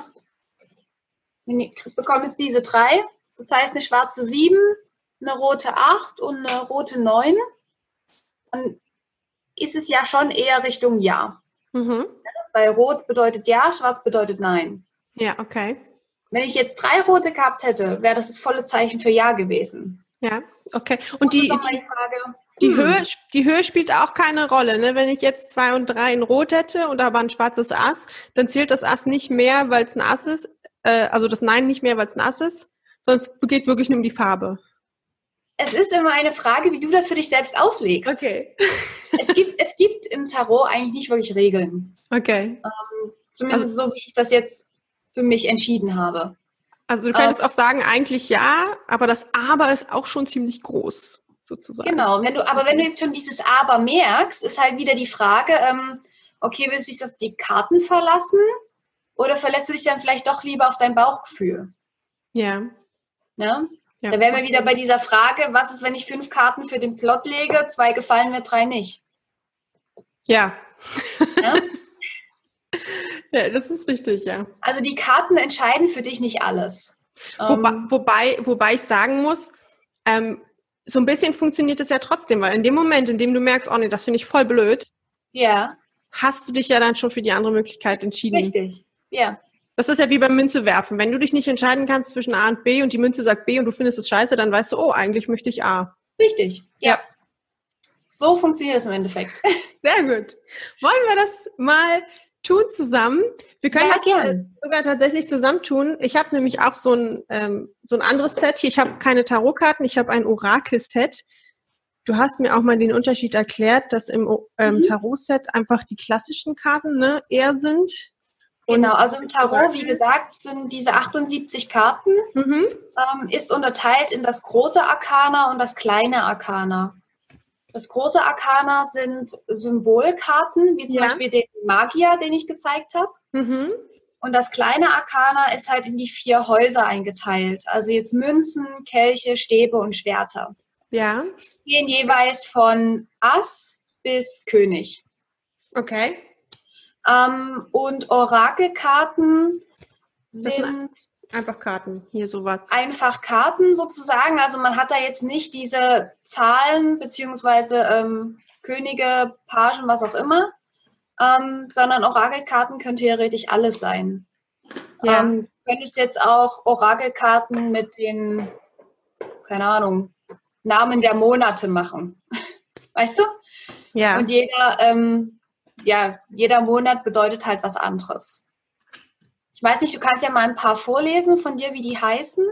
wir bekommen jetzt diese drei, das heißt eine schwarze 7, eine rote 8 und eine rote 9. Dann ist es ja schon eher Richtung Ja. Mhm. Weil Rot bedeutet Ja, Schwarz bedeutet Nein. Ja, okay. Wenn ich jetzt drei rote gehabt hätte, wäre das das volle Zeichen für Ja gewesen. Ja, okay. Und die, die, Frage, die, hm. Höhe, die Höhe spielt auch keine Rolle. Ne? Wenn ich jetzt zwei und drei in Rot hätte und aber ein schwarzes Ass, dann zählt das Ass nicht mehr, weil es ein Ass ist. Äh, also das Nein nicht mehr, weil es ein Ass ist, sondern es geht wirklich nur um die Farbe. Es ist immer eine Frage, wie du das für dich selbst auslegst. Okay. es, gibt, es gibt im Tarot eigentlich nicht wirklich Regeln. Okay. Ähm, zumindest also, so, wie ich das jetzt für mich entschieden habe. Also du könntest ähm, auch sagen, eigentlich ja, aber das Aber ist auch schon ziemlich groß, sozusagen. Genau, wenn du, aber wenn du jetzt schon dieses Aber merkst, ist halt wieder die Frage, ähm, okay, willst du dich auf die Karten verlassen oder verlässt du dich dann vielleicht doch lieber auf dein Bauchgefühl? Ja. Ne? Ja. Da wären wir wieder bei dieser Frage, was ist, wenn ich fünf Karten für den Plot lege, zwei gefallen mir, drei nicht. Ja. ja? Ja, das ist richtig, ja. Also die Karten entscheiden für dich nicht alles. Wobei, ähm, wobei, wobei ich sagen muss, ähm, so ein bisschen funktioniert das ja trotzdem, weil in dem Moment, in dem du merkst, oh nee, das finde ich voll blöd, ja. hast du dich ja dann schon für die andere Möglichkeit entschieden. Richtig, ja. Das ist ja wie beim Münze werfen. Wenn du dich nicht entscheiden kannst zwischen A und B und die Münze sagt B und du findest es scheiße, dann weißt du, oh, eigentlich möchte ich A. Richtig, ja. ja. So funktioniert es im Endeffekt. Sehr gut. Wollen wir das mal tun zusammen? Wir können ja, das gern. sogar tatsächlich zusammentun. Ich habe nämlich auch so ein, ähm, so ein anderes Set hier. Ich habe keine Tarotkarten, ich habe ein Orakel-Set. Du hast mir auch mal den Unterschied erklärt, dass im ähm, mhm. Tarot-Set einfach die klassischen Karten ne, eher sind Genau, also im Tarot, wie gesagt, sind diese 78 Karten, mhm. ähm, ist unterteilt in das große Arkana und das kleine Arkana. Das große Arkana sind Symbolkarten, wie zum ja. Beispiel den Magier, den ich gezeigt habe. Mhm. Und das kleine Arkana ist halt in die vier Häuser eingeteilt. Also jetzt Münzen, Kelche, Stäbe und Schwerter. Ja. Gehen jeweils von Ass bis König. Okay. Ähm, und Orakelkarten sind einfach Karten, hier sowas. Einfach Karten sozusagen. Also man hat da jetzt nicht diese Zahlen beziehungsweise ähm, Könige, Pagen, was auch immer, ähm, sondern Orakelkarten können theoretisch alles sein. Ja. Ähm, du könntest jetzt auch Orakelkarten mit den, keine Ahnung, Namen der Monate machen. Weißt du? Ja. Und jeder ähm, ja, jeder Monat bedeutet halt was anderes. Ich weiß nicht, du kannst ja mal ein paar vorlesen von dir, wie die heißen.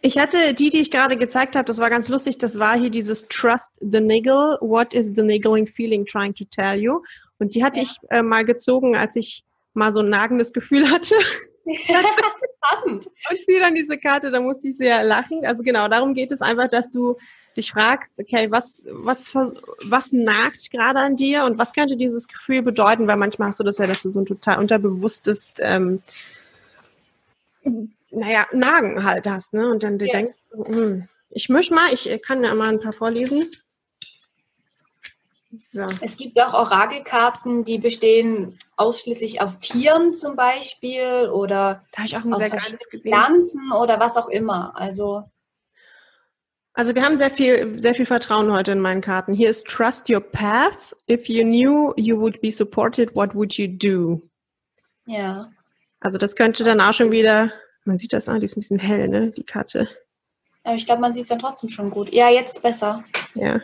Ich hatte die, die ich gerade gezeigt habe, das war ganz lustig, das war hier dieses Trust the Niggle, what is the niggling feeling trying to tell you? Und die hatte ja. ich äh, mal gezogen, als ich mal so ein nagendes Gefühl hatte. Passend. Und ziehe dann diese Karte, da musste ich sehr lachen. Also genau, darum geht es einfach, dass du dich fragst, okay, was, was, was nagt gerade an dir und was könnte dieses Gefühl bedeuten? Weil manchmal hast du das ja, dass du so ein total unterbewusstes, ähm, naja, Nagen halt hast, ne? Und dann dir ja. denkst, hm, ich misch mal, ich kann ja mal ein paar vorlesen. So. Es gibt auch Orakelkarten, die bestehen ausschließlich aus Tieren zum Beispiel oder da ich auch ein aus Pflanzen oder was auch immer. Also also wir haben sehr viel, sehr viel Vertrauen heute in meinen Karten. Hier ist Trust your path. If you knew you would be supported, what would you do? Ja. Also das könnte dann auch schon wieder, man sieht das, ah, die ist ein bisschen hell, ne, die Karte. Aber ich glaube, man sieht es dann trotzdem schon gut. Ja, jetzt besser. Ja.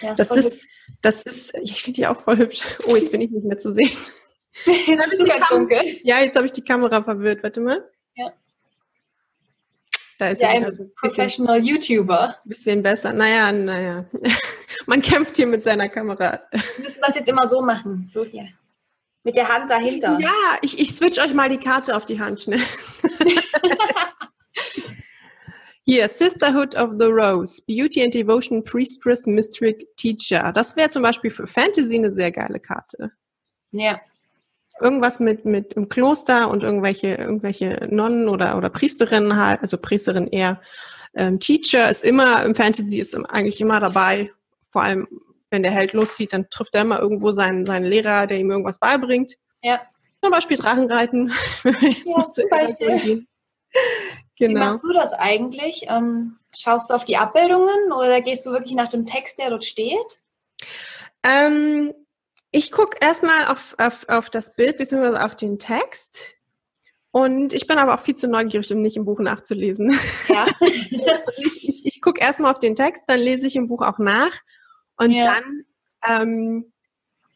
ja das ist, das ist, ich finde die auch voll hübsch. Oh, jetzt bin ich nicht mehr zu sehen. jetzt ganz dunkel. Ja, jetzt habe ich die Kamera verwirrt. Warte mal. Ja. Da ist ja, ein also Professional bisschen, YouTuber. Bisschen besser. Naja, naja. Man kämpft hier mit seiner Kamera. Wir müssen das jetzt immer so machen. So hier. Mit der Hand dahinter. Ja, ich, ich switch euch mal die Karte auf die Hand schnell. Hier, Sisterhood of the Rose, Beauty and Devotion, Priestess, Mystic, Teacher. Das wäre zum Beispiel für Fantasy eine sehr geile Karte. Ja irgendwas mit, mit im Kloster und irgendwelche, irgendwelche Nonnen oder, oder Priesterinnen halt, also Priesterin eher. Ähm, Teacher ist immer, im Fantasy ist eigentlich immer dabei, vor allem wenn der Held loszieht, dann trifft er immer irgendwo seinen, seinen Lehrer, der ihm irgendwas beibringt. Ja. Zum Beispiel Drachenreiten. ja, zum Beispiel. Genau. Wie machst du das eigentlich? Ähm, schaust du auf die Abbildungen oder gehst du wirklich nach dem Text, der dort steht? Ähm, ich gucke erstmal auf, auf, auf das Bild bzw. auf den Text. Und ich bin aber auch viel zu neugierig, um nicht im Buch nachzulesen. Ja. ich ich, ich gucke erstmal auf den Text, dann lese ich im Buch auch nach. Und ja. dann ähm,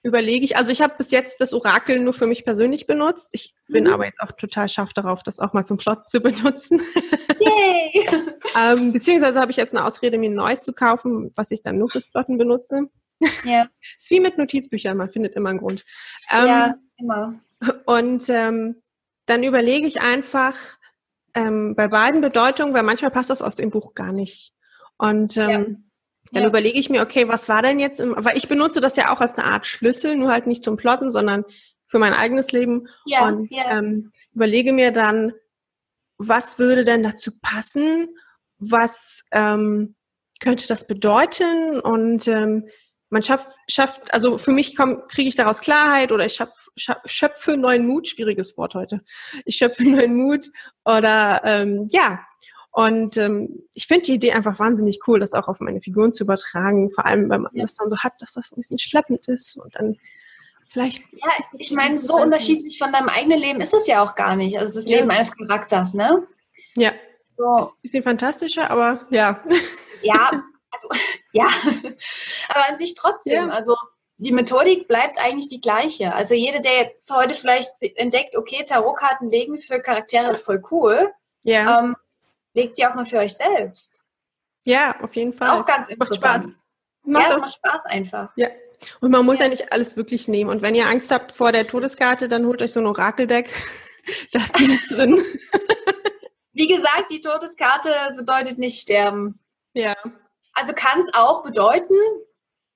überlege ich, also ich habe bis jetzt das Orakel nur für mich persönlich benutzt. Ich bin mhm. aber jetzt auch total scharf darauf, das auch mal zum Plot zu benutzen. Yay! ähm, beziehungsweise habe ich jetzt eine Ausrede, mir ein neues zu kaufen, was ich dann nur fürs Plotten benutze. Ja. ist wie mit Notizbüchern, man findet immer einen Grund. Ähm, ja, immer. Und ähm, dann überlege ich einfach ähm, bei beiden Bedeutungen, weil manchmal passt das aus dem Buch gar nicht. Und ähm, ja. dann ja. überlege ich mir, okay, was war denn jetzt, im, weil ich benutze das ja auch als eine Art Schlüssel, nur halt nicht zum Plotten, sondern für mein eigenes Leben. Ja, und ja. Ähm, überlege mir dann, was würde denn dazu passen? Was ähm, könnte das bedeuten? Und ähm, man schafft, schafft, also für mich kriege ich daraus Klarheit oder ich schöpf, schöpfe neuen Mut, schwieriges Wort heute. Ich schöpfe neuen Mut oder ähm, ja. Und ähm, ich finde die Idee einfach wahnsinnig cool, das auch auf meine Figuren zu übertragen, vor allem wenn man das dann so hat, dass das ein bisschen schleppend ist und dann vielleicht. Ja, ich meine, so unterschiedlich von deinem eigenen Leben ist es ja auch gar nicht. Also das Leben ja. eines Charakters, ne? Ja. So. Bisschen fantastischer, aber ja. Ja, also ja, aber an sich trotzdem. Ja. Also die Methodik bleibt eigentlich die gleiche. Also jeder, der jetzt heute vielleicht entdeckt, okay, Tarotkarten legen für Charaktere ist voll cool, ja. ähm, legt sie auch mal für euch selbst. Ja, auf jeden Fall. Auch ganz interessant. Macht Spaß. Macht ja, macht Spaß einfach. Ja. Und man muss ja. ja nicht alles wirklich nehmen. Und wenn ihr Angst habt vor der Todeskarte, dann holt euch so ein Orakeldeck. da ist die nicht drin. Wie gesagt, die Todeskarte bedeutet nicht sterben. Ja. Also kann es auch bedeuten,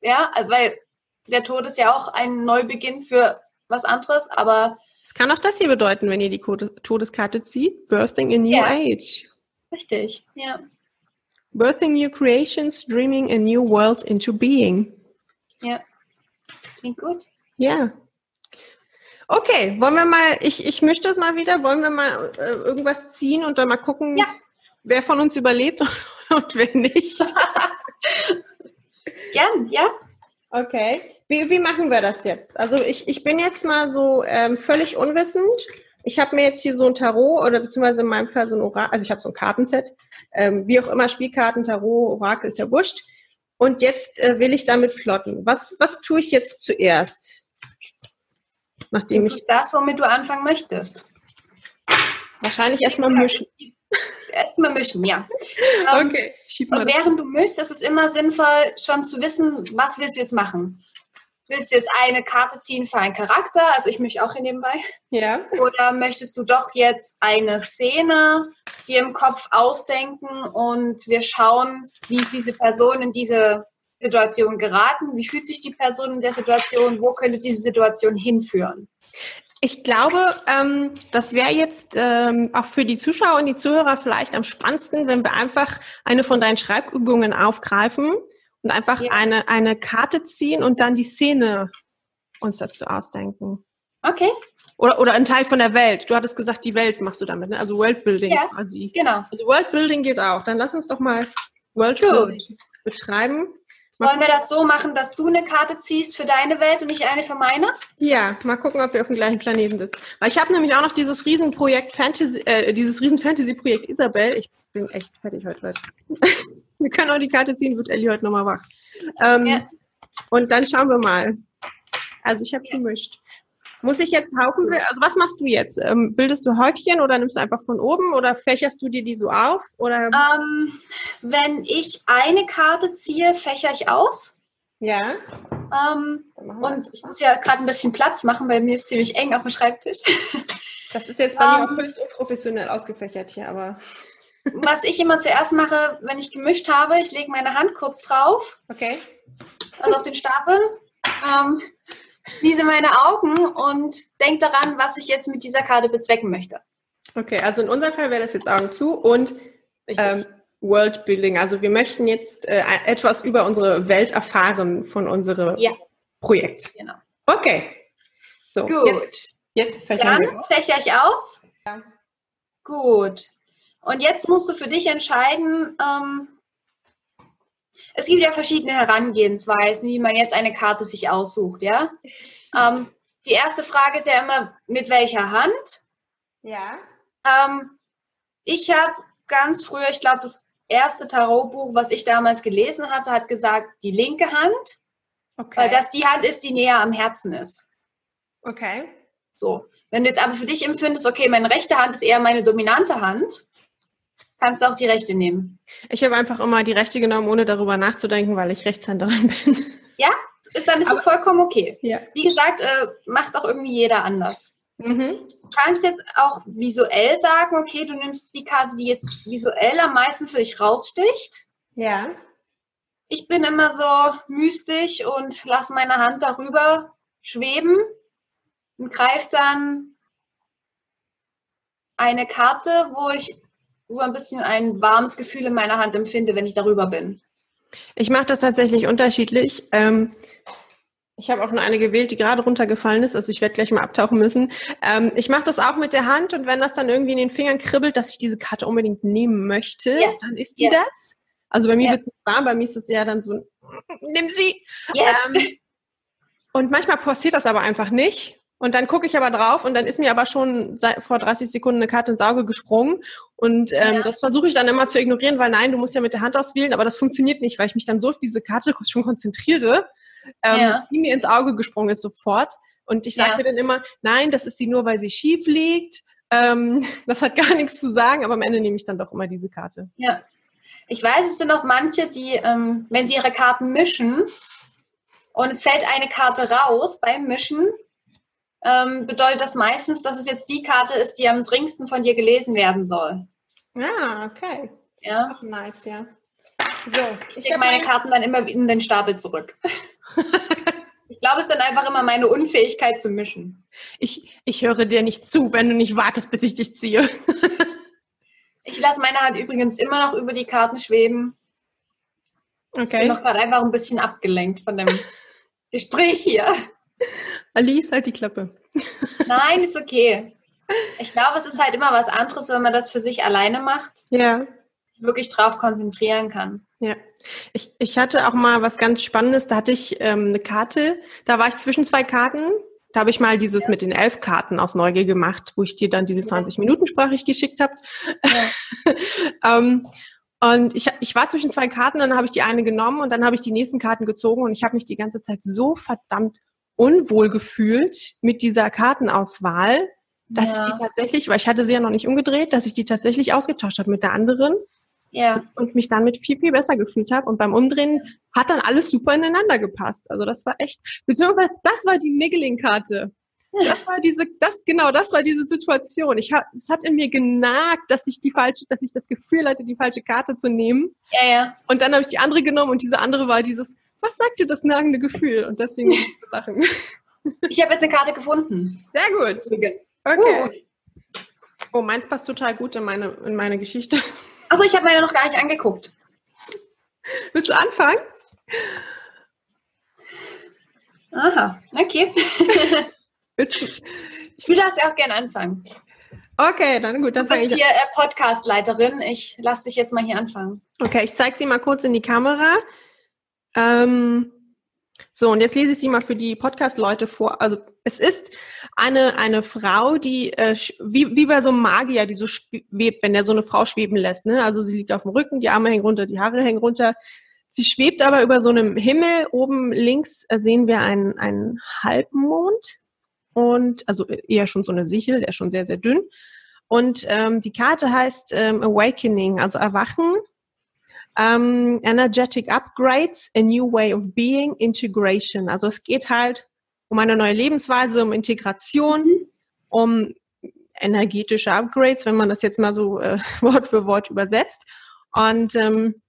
ja, weil der Tod ist ja auch ein Neubeginn für was anderes, aber. Es kann auch das hier bedeuten, wenn ihr die Todeskarte zieht. Birthing a new ja. age. Richtig, ja. Birthing new creations, dreaming a new world into being. Ja. Klingt gut. Ja. Okay, wollen wir mal, ich, ich mische das mal wieder, wollen wir mal äh, irgendwas ziehen und dann mal gucken, ja. wer von uns überlebt und wer nicht. Gern, ja. Okay. Wie, wie machen wir das jetzt? Also ich, ich bin jetzt mal so ähm, völlig unwissend. Ich habe mir jetzt hier so ein Tarot oder beziehungsweise in meinem Fall so ein Orakel, also ich habe so ein Kartenset, ähm, wie auch immer, Spielkarten, Tarot, Orakel ist ja wurscht. Und jetzt äh, will ich damit flotten. Was, was tue ich jetzt zuerst? Nachdem du ich das, womit du anfangen möchtest. Wahrscheinlich erstmal mischen. Erstmal mischen, ja. Ähm, okay. Und während du mischst, ist es immer sinnvoll, schon zu wissen, was willst du jetzt machen. Willst du jetzt eine Karte ziehen für einen Charakter? Also ich mische auch hier nebenbei. Ja. Oder möchtest du doch jetzt eine Szene dir im Kopf ausdenken und wir schauen, wie ist diese Person in diese Situation geraten? Wie fühlt sich die Person in der Situation? Wo könnte diese Situation hinführen? Ich glaube, ähm, das wäre jetzt ähm, auch für die Zuschauer und die Zuhörer vielleicht am spannendsten, wenn wir einfach eine von deinen Schreibübungen aufgreifen und einfach ja. eine, eine Karte ziehen und dann die Szene uns dazu ausdenken. Okay. Oder, oder ein Teil von der Welt. Du hattest gesagt, die Welt machst du damit, ne? Also Worldbuilding ja, quasi. Genau. Also Worldbuilding geht auch. Dann lass uns doch mal Worldbuilding betreiben. Wollen wir das so machen, dass du eine Karte ziehst für deine Welt und ich eine für meine? Ja, mal gucken, ob wir auf dem gleichen Planeten sind. Weil ich habe nämlich auch noch dieses Riesenprojekt Fantasy, äh, dieses Riesen-Fantasy-Projekt Isabel. Ich bin echt fertig heute. Leute. wir können auch die Karte ziehen, wird Ellie heute nochmal wach. Ähm, ja. Und dann schauen wir mal. Also ich habe ja. gemischt. Muss ich jetzt Haufen, also was machst du jetzt? Ähm, bildest du Häufchen oder nimmst du einfach von oben oder fächerst du dir die so auf? Oder? Ähm, wenn ich eine Karte ziehe, fächer ich aus. Ja. Ähm, und ich muss ja gerade ein bisschen Platz machen, weil mir ist ziemlich eng auf dem Schreibtisch. Das ist jetzt bei mir auch ähm. höchst unprofessionell ausgefächert hier, aber. Was ich immer zuerst mache, wenn ich gemischt habe, ich lege meine Hand kurz drauf. Okay. Also auf den Stapel. Ähm, schließe meine Augen und denke daran, was ich jetzt mit dieser Karte bezwecken möchte. Okay, also in unserem Fall wäre das jetzt Augen zu und ähm, Worldbuilding. Also wir möchten jetzt äh, etwas über unsere Welt erfahren von unserem ja. Projekt. Genau. Okay. So, Gut. Jetzt, jetzt Dann fächer ich aus. Ja. Gut. Und jetzt musst du für dich entscheiden, ähm, es gibt ja verschiedene Herangehensweisen, wie man jetzt eine Karte sich aussucht, ja. Ähm, die erste Frage ist ja immer, mit welcher Hand? Ja. Ähm, ich habe ganz früher, ich glaube, das erste Tarotbuch, was ich damals gelesen hatte, hat gesagt, die linke Hand, okay. weil das die Hand ist, die näher am Herzen ist. Okay. So. Wenn du jetzt aber für dich empfindest, okay, meine rechte Hand ist eher meine dominante Hand, kannst du auch die rechte nehmen. Ich habe einfach immer die rechte genommen, ohne darüber nachzudenken, weil ich Rechtshänderin bin. Ja, ist, dann ist es vollkommen okay. Ja. Wie gesagt, äh, macht auch irgendwie jeder anders. Mhm. Du kannst jetzt auch visuell sagen, okay, du nimmst die Karte, die jetzt visuell am meisten für dich raussticht. Ja. Ich bin immer so mystisch und lasse meine Hand darüber schweben und greife dann eine Karte, wo ich so ein bisschen ein warmes Gefühl in meiner Hand empfinde, wenn ich darüber bin. Ich mache das tatsächlich unterschiedlich. Ähm, ich habe auch nur eine gewählt, die gerade runtergefallen ist, also ich werde gleich mal abtauchen müssen. Ähm, ich mache das auch mit der Hand und wenn das dann irgendwie in den Fingern kribbelt, dass ich diese Karte unbedingt nehmen möchte, ja. dann ist die ja. das. Also bei mir ja. wird es nicht warm, bei mir ist es eher dann so, nimm sie. Yes. Ähm, und manchmal passiert das aber einfach nicht. Und dann gucke ich aber drauf und dann ist mir aber schon vor 30 Sekunden eine Karte ins Auge gesprungen. Und ähm, ja. das versuche ich dann immer zu ignorieren, weil nein, du musst ja mit der Hand auswählen, aber das funktioniert nicht, weil ich mich dann so auf diese Karte schon konzentriere, ähm, ja. die mir ins Auge gesprungen ist sofort. Und ich sage ja. mir dann immer, nein, das ist sie nur, weil sie schief liegt. Ähm, das hat gar nichts zu sagen, aber am Ende nehme ich dann doch immer diese Karte. Ja. Ich weiß, es sind auch manche, die, ähm, wenn sie ihre Karten mischen und es fällt eine Karte raus beim Mischen, ähm, bedeutet das meistens, dass es jetzt die Karte ist, die am dringendsten von dir gelesen werden soll. Ah, okay. Ja. Auch nice, ja. So, ich, ich lege meine mein... Karten dann immer in den Stapel zurück. ich glaube, es ist dann einfach immer meine Unfähigkeit zu mischen. Ich, ich höre dir nicht zu, wenn du nicht wartest, bis ich dich ziehe. ich lasse meine Hand übrigens immer noch über die Karten schweben. Okay. Ich bin noch gerade einfach ein bisschen abgelenkt von dem Gespräch hier. Alice, halt die Klappe. Nein, ist okay. Ich glaube, es ist halt immer was anderes, wenn man das für sich alleine macht. Ja. Wirklich drauf konzentrieren kann. Ja. Ich, ich hatte auch mal was ganz Spannendes. Da hatte ich ähm, eine Karte. Da war ich zwischen zwei Karten. Da habe ich mal dieses ja. mit den elf Karten aus Neugier gemacht, wo ich dir dann diese 20 Minuten sprachig geschickt habe. Ja. ähm, und ich, ich war zwischen zwei Karten, dann habe ich die eine genommen und dann habe ich die nächsten Karten gezogen und ich habe mich die ganze Zeit so verdammt unwohl gefühlt mit dieser Kartenauswahl, dass ja. ich die tatsächlich, weil ich hatte sie ja noch nicht umgedreht, dass ich die tatsächlich ausgetauscht habe mit der anderen. Ja. Und mich damit viel, viel besser gefühlt habe. Und beim Umdrehen hat dann alles super ineinander gepasst. Also das war echt, beziehungsweise das war die Niggling-Karte. Das war diese, das, genau, das war diese Situation. Ich hab, es hat in mir genagt, dass ich die falsche, dass ich das Gefühl hatte, die falsche Karte zu nehmen. Ja, ja. Und dann habe ich die andere genommen und diese andere war dieses, was sagt dir das nagende Gefühl? Und deswegen muss ich lachen. Ich habe jetzt eine Karte gefunden. Sehr gut. Okay. Uh. Oh, meins passt total gut in meine, in meine Geschichte. Also ich habe meine noch gar nicht angeguckt. Willst du anfangen? Aha, okay. ich würde das ja auch gerne anfangen. Okay, dann gut. Dann du bist hier äh, Podcast-Leiterin. Ich lasse dich jetzt mal hier anfangen. Okay, ich zeige sie mal kurz in die Kamera. Ähm, so, und jetzt lese ich sie mal für die Podcast-Leute vor. Also es ist eine, eine Frau, die äh, wie, wie bei so einem Magier, die so schwebt, wenn der so eine Frau schweben lässt. Ne? Also sie liegt auf dem Rücken, die Arme hängen runter, die Haare hängen runter. Sie schwebt aber über so einem Himmel. Oben links äh, sehen wir einen, einen Halbmond und also eher schon so eine Sichel, der ist schon sehr, sehr dünn. Und ähm, die Karte heißt ähm, Awakening, also Erwachen. Ähm, energetic Upgrades, a New Way of Being, Integration. Also es geht halt um eine neue Lebensweise, um Integration, mhm. um energetische Upgrades, wenn man das jetzt mal so äh, Wort für Wort übersetzt. Und ähm,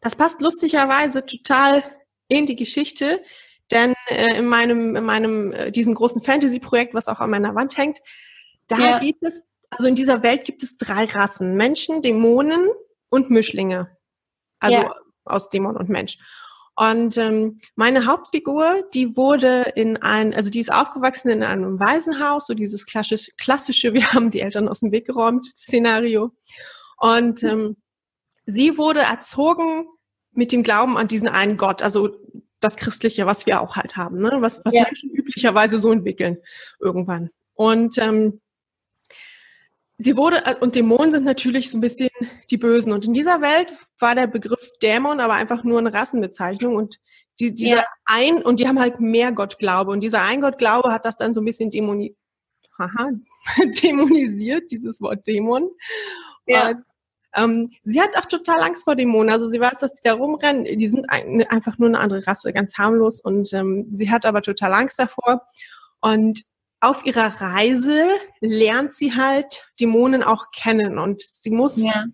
das passt lustigerweise total in die Geschichte, denn äh, in meinem, in meinem, äh, diesem großen Fantasy-Projekt, was auch an meiner Wand hängt, da ja. geht es, also in dieser Welt gibt es drei Rassen. Menschen, Dämonen und Mischlinge. Also ja. aus Dämon und Mensch. Und ähm, meine Hauptfigur, die wurde in ein, also die ist aufgewachsen in einem Waisenhaus, so dieses klassische, klassische, wir haben die Eltern aus dem Weg geräumt, Szenario. Und ähm, sie wurde erzogen mit dem Glauben an diesen einen Gott, also das Christliche, was wir auch halt haben, ne? was, was ja. Menschen üblicherweise so entwickeln irgendwann. Und ähm, sie wurde, äh, und Dämonen sind natürlich so ein bisschen die Bösen. Und in dieser Welt war der Begriff Dämon aber einfach nur eine Rassenbezeichnung. Und die, dieser ja. ein, und die haben halt mehr Gottglaube. Und dieser Ein-Gottglaube hat das dann so ein bisschen dämoni, haha, dämonisiert, dieses Wort Dämon. Ja. Und, ähm, sie hat auch total Angst vor Dämonen. Also sie weiß, dass die da rumrennen. Die sind ein, einfach nur eine andere Rasse, ganz harmlos. Und ähm, sie hat aber total Angst davor. Und auf ihrer Reise lernt sie halt Dämonen auch kennen und sie muss, ja.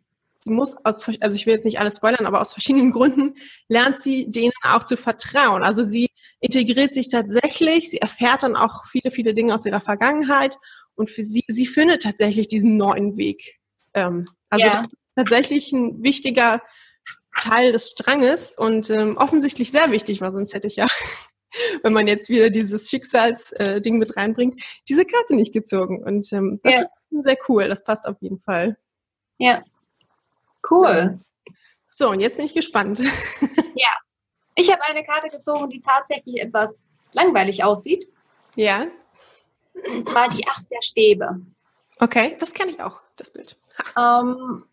sie muss aus, also ich will jetzt nicht alles spoilern, aber aus verschiedenen Gründen lernt sie denen auch zu vertrauen. Also sie integriert sich tatsächlich, sie erfährt dann auch viele, viele Dinge aus ihrer Vergangenheit und für sie, sie findet tatsächlich diesen neuen Weg. Ähm, also ja. das ist tatsächlich ein wichtiger Teil des Stranges und ähm, offensichtlich sehr wichtig war, sonst hätte ich ja, wenn man jetzt wieder dieses Schicksalsding äh, mit reinbringt, diese Karte nicht gezogen. Und ähm, das ja. ist sehr cool, das passt auf jeden Fall. Ja. Cool. So, so und jetzt bin ich gespannt. Ja. Ich habe eine Karte gezogen, die tatsächlich etwas langweilig aussieht. Ja. Und zwar die Acht der Stäbe. Okay, das kenne ich auch, das Bild. Ähm,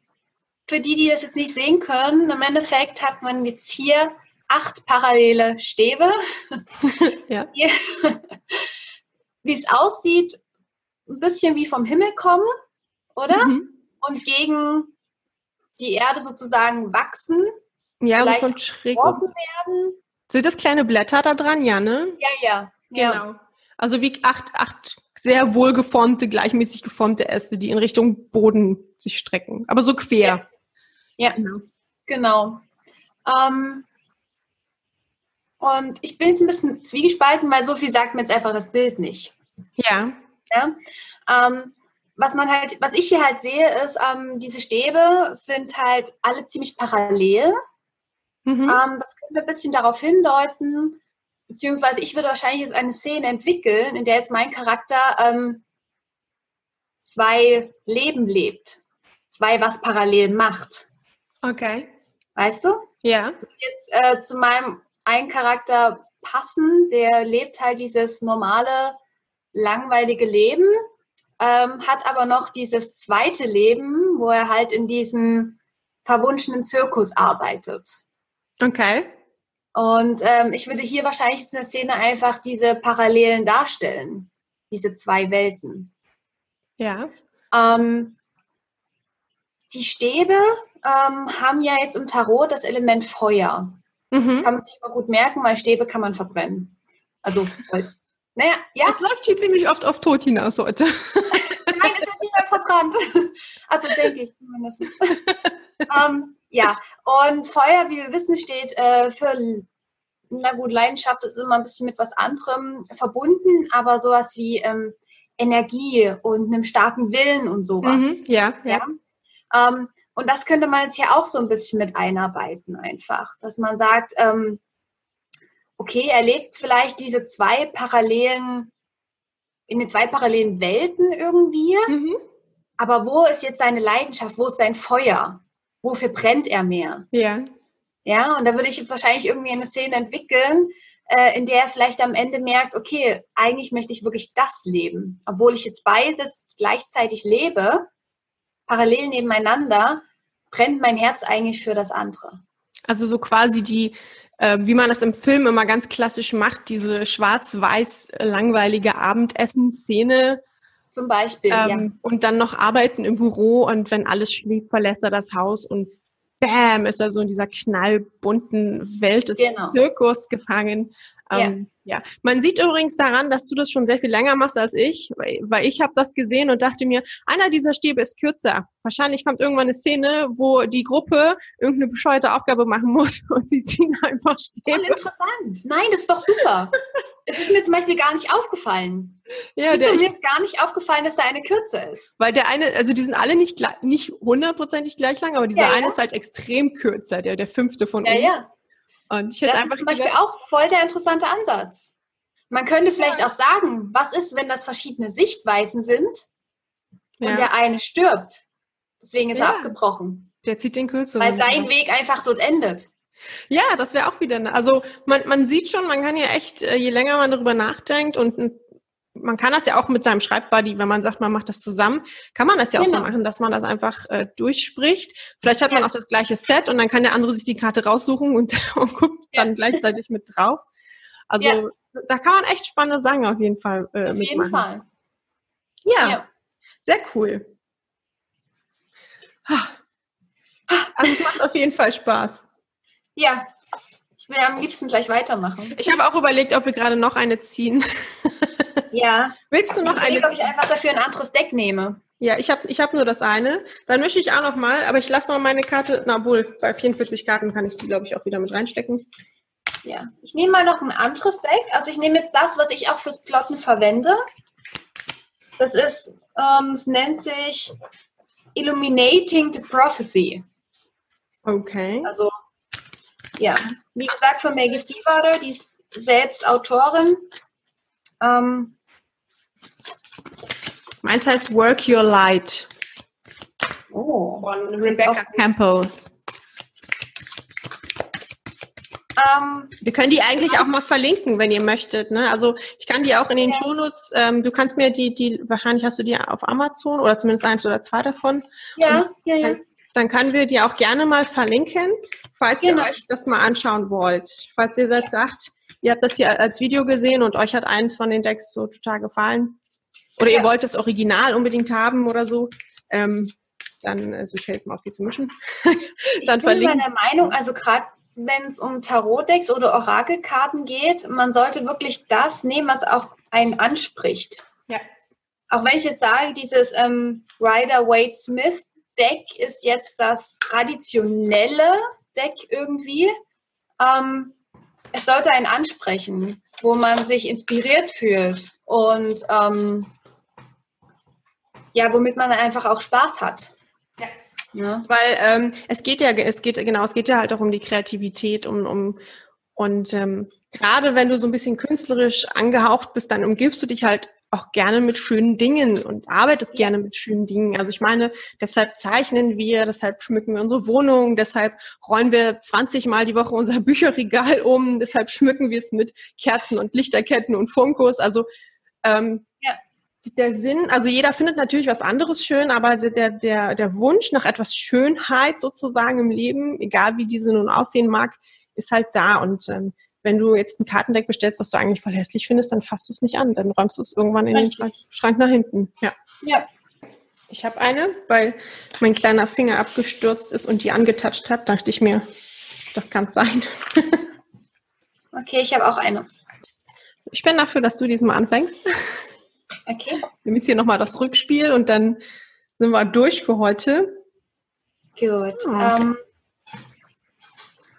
für die, die das jetzt nicht sehen können, im Endeffekt hat man jetzt hier acht parallele Stäbe. ja. wie es aussieht, ein bisschen wie vom Himmel kommen, oder? Mhm. Und gegen die Erde sozusagen wachsen. Ja, und von schräg werden. Sind das kleine Blätter da dran? Ja, ne? Ja, ja. Genau. Ja. Also wie acht, acht sehr wohlgeformte, gleichmäßig geformte Äste, die in Richtung Boden sich strecken. Aber so quer. Ja, ja. genau. genau. Ähm, und ich bin jetzt ein bisschen zwiegespalten, weil so viel sagt mir jetzt einfach das Bild nicht. Ja. ja? Ähm, was man halt, was ich hier halt sehe, ist, ähm, diese Stäbe sind halt alle ziemlich parallel. Mhm. Ähm, das könnte ein bisschen darauf hindeuten, beziehungsweise ich würde wahrscheinlich jetzt eine Szene entwickeln, in der jetzt mein Charakter ähm, zwei Leben lebt. Zwei, was parallel macht. Okay. Weißt du? Ja. Jetzt äh, zu meinem einen Charakter passen, der lebt halt dieses normale, langweilige Leben, ähm, hat aber noch dieses zweite Leben, wo er halt in diesem verwunschenen Zirkus arbeitet. Okay. Und ähm, ich würde hier wahrscheinlich in der Szene einfach diese Parallelen darstellen, diese zwei Welten. Ja. Ähm, die Stäbe ähm, haben ja jetzt im Tarot das Element Feuer. Mhm. Kann man sich mal gut merken, weil Stäbe kann man verbrennen. Also Holz. Naja, ja. Es läuft hier ziemlich oft auf Tod hinaus heute. Nein, es wird niemand verbrannt. Also denke ich zumindest. ähm, ja, und Feuer, wie wir wissen, steht äh, für, na gut, Leidenschaft ist immer ein bisschen mit was anderem verbunden, aber sowas wie ähm, Energie und einem starken Willen und sowas. Mhm, ja, ja. ja? Ähm, und das könnte man jetzt hier auch so ein bisschen mit einarbeiten, einfach, dass man sagt, ähm, okay, er lebt vielleicht diese zwei parallelen, in den zwei parallelen Welten irgendwie, mhm. aber wo ist jetzt seine Leidenschaft, wo ist sein Feuer? wofür brennt er mehr? Ja. Ja, und da würde ich jetzt wahrscheinlich irgendwie eine Szene entwickeln, äh, in der er vielleicht am Ende merkt, okay, eigentlich möchte ich wirklich das leben. Obwohl ich jetzt beides gleichzeitig lebe, parallel nebeneinander, brennt mein Herz eigentlich für das andere. Also so quasi die, äh, wie man das im Film immer ganz klassisch macht, diese schwarz-weiß langweilige Abendessen-Szene, zum Beispiel, ähm, ja. Und dann noch arbeiten im Büro und wenn alles schläft, verlässt er das Haus und bam, ist er so in dieser knallbunten Welt des genau. Zirkus gefangen. Ähm, ja. ja. man sieht übrigens daran, dass du das schon sehr viel länger machst als ich, weil, weil ich habe das gesehen und dachte mir, einer dieser Stäbe ist kürzer. Wahrscheinlich kommt irgendwann eine Szene, wo die Gruppe irgendeine bescheuerte Aufgabe machen muss und sie ziehen einfach Stäbe. Voll interessant. Nein, das ist doch super. es ist mir zum Beispiel gar nicht aufgefallen. Ja, ist mir jetzt gar nicht aufgefallen, dass da eine kürzer ist. Weil der eine, also die sind alle nicht nicht hundertprozentig gleich lang, aber dieser ja, eine ist halt extrem kürzer, der der fünfte von ja, oben. Ja. Und ich hätte das einfach ist zum Beispiel auch voll der interessante Ansatz. Man könnte vielleicht auch sagen, was ist, wenn das verschiedene Sichtweisen sind und ja. der eine stirbt? Deswegen ist ja. er abgebrochen. Der zieht den kürzeren. Weil sein Weg einfach dort endet. Ja, das wäre auch wieder, ne, also man, man sieht schon, man kann ja echt, äh, je länger man darüber nachdenkt und man kann das ja auch mit seinem Schreibbuddy, wenn man sagt, man macht das zusammen, kann man das ja genau. auch so machen, dass man das einfach äh, durchspricht. Vielleicht hat man auch das gleiche Set und dann kann der andere sich die Karte raussuchen und, und guckt ja. dann gleichzeitig mit drauf. Also ja. da kann man echt spannende Sachen auf jeden Fall äh, Auf mitmachen. jeden Fall. Ja, ja, sehr cool. Also es macht auf jeden Fall Spaß. Ja, ich will am liebsten gleich weitermachen. Ich habe auch überlegt, ob wir gerade noch eine ziehen. Ja. Willst du noch ich eine? ob ich einfach dafür ein anderes Deck nehme. Ja, ich habe ich hab nur das eine. Dann mische ich auch noch mal, aber ich lasse mal meine Karte, na wohl, bei 44 Karten kann ich die, glaube ich, auch wieder mit reinstecken. Ja, ich nehme mal noch ein anderes Deck. Also ich nehme jetzt das, was ich auch fürs Plotten verwende. Das ist, ähm, es nennt sich Illuminating the Prophecy. Okay. Also ja, wie gesagt, von Maggie Stiefvater, die ist selbst Autorin. Ähm, Meins heißt Work Your Light. oh. Von Rebecca Campbell. Ähm, Wir können die eigentlich auch mal verlinken, wenn ihr möchtet. Ne? Also ich kann die auch in den. Shownotes, ähm, du kannst mir die, die, wahrscheinlich hast du die auf Amazon oder zumindest eins oder zwei davon. ja, ja, ja. Dann können wir die auch gerne mal verlinken, falls Genau. ihr euch das mal anschauen wollt. Falls ihr jetzt sagt, ihr habt das hier als Video gesehen und euch hat eins von den Decks so total gefallen. Oder ihr Ja. wollt das Original unbedingt haben oder so. Ähm, dann, also ich helfe mal auf die zu mischen. Ich dann bin verlinken. meiner Meinung, also gerade wenn es um Tarotdecks oder Orakelkarten geht, man sollte wirklich das nehmen, was auch einen anspricht. Ja. Auch wenn ich jetzt sage, dieses ähm, Rider Waite Smith Deck ist jetzt das traditionelle Deck irgendwie. Ähm, es sollte einen ansprechen, wo man sich inspiriert fühlt und ähm, ja, womit man einfach auch Spaß hat. Ja. Ja. Weil ähm, es geht ja, es geht genau, es geht ja halt auch um die Kreativität, um, um und ähm, gerade wenn du so ein bisschen künstlerisch angehaucht bist, dann umgibst du dich halt auch gerne mit schönen Dingen und arbeitest gerne mit schönen Dingen. Also ich meine, deshalb zeichnen wir, deshalb schmücken wir unsere Wohnung, deshalb räumen wir 20 Mal die Woche unser Bücherregal um, deshalb schmücken wir es mit Kerzen und Lichterketten und Funkos. Also ähm, Ja. der Sinn, also jeder findet natürlich was anderes schön, aber der, der, der Wunsch nach etwas Schönheit sozusagen im Leben, egal wie diese nun aussehen mag, ist halt da. Und ähm, wenn du jetzt ein Kartendeck bestellst, was du eigentlich voll hässlich findest, dann fasst du es nicht an. Dann räumst du es irgendwann in den Richtig. Schrank, Schrank nach hinten. Ja. Ja. Ich habe eine, weil mein kleiner Finger abgestürzt ist und die angetatscht hat, dachte ich mir, das kann es sein. Okay, ich habe auch eine. Ich bin dafür, dass du diesmal anfängst. Okay, Wir müssen hier nochmal das Rückspiel und dann sind wir durch für heute. gut. Oh, okay. Ähm,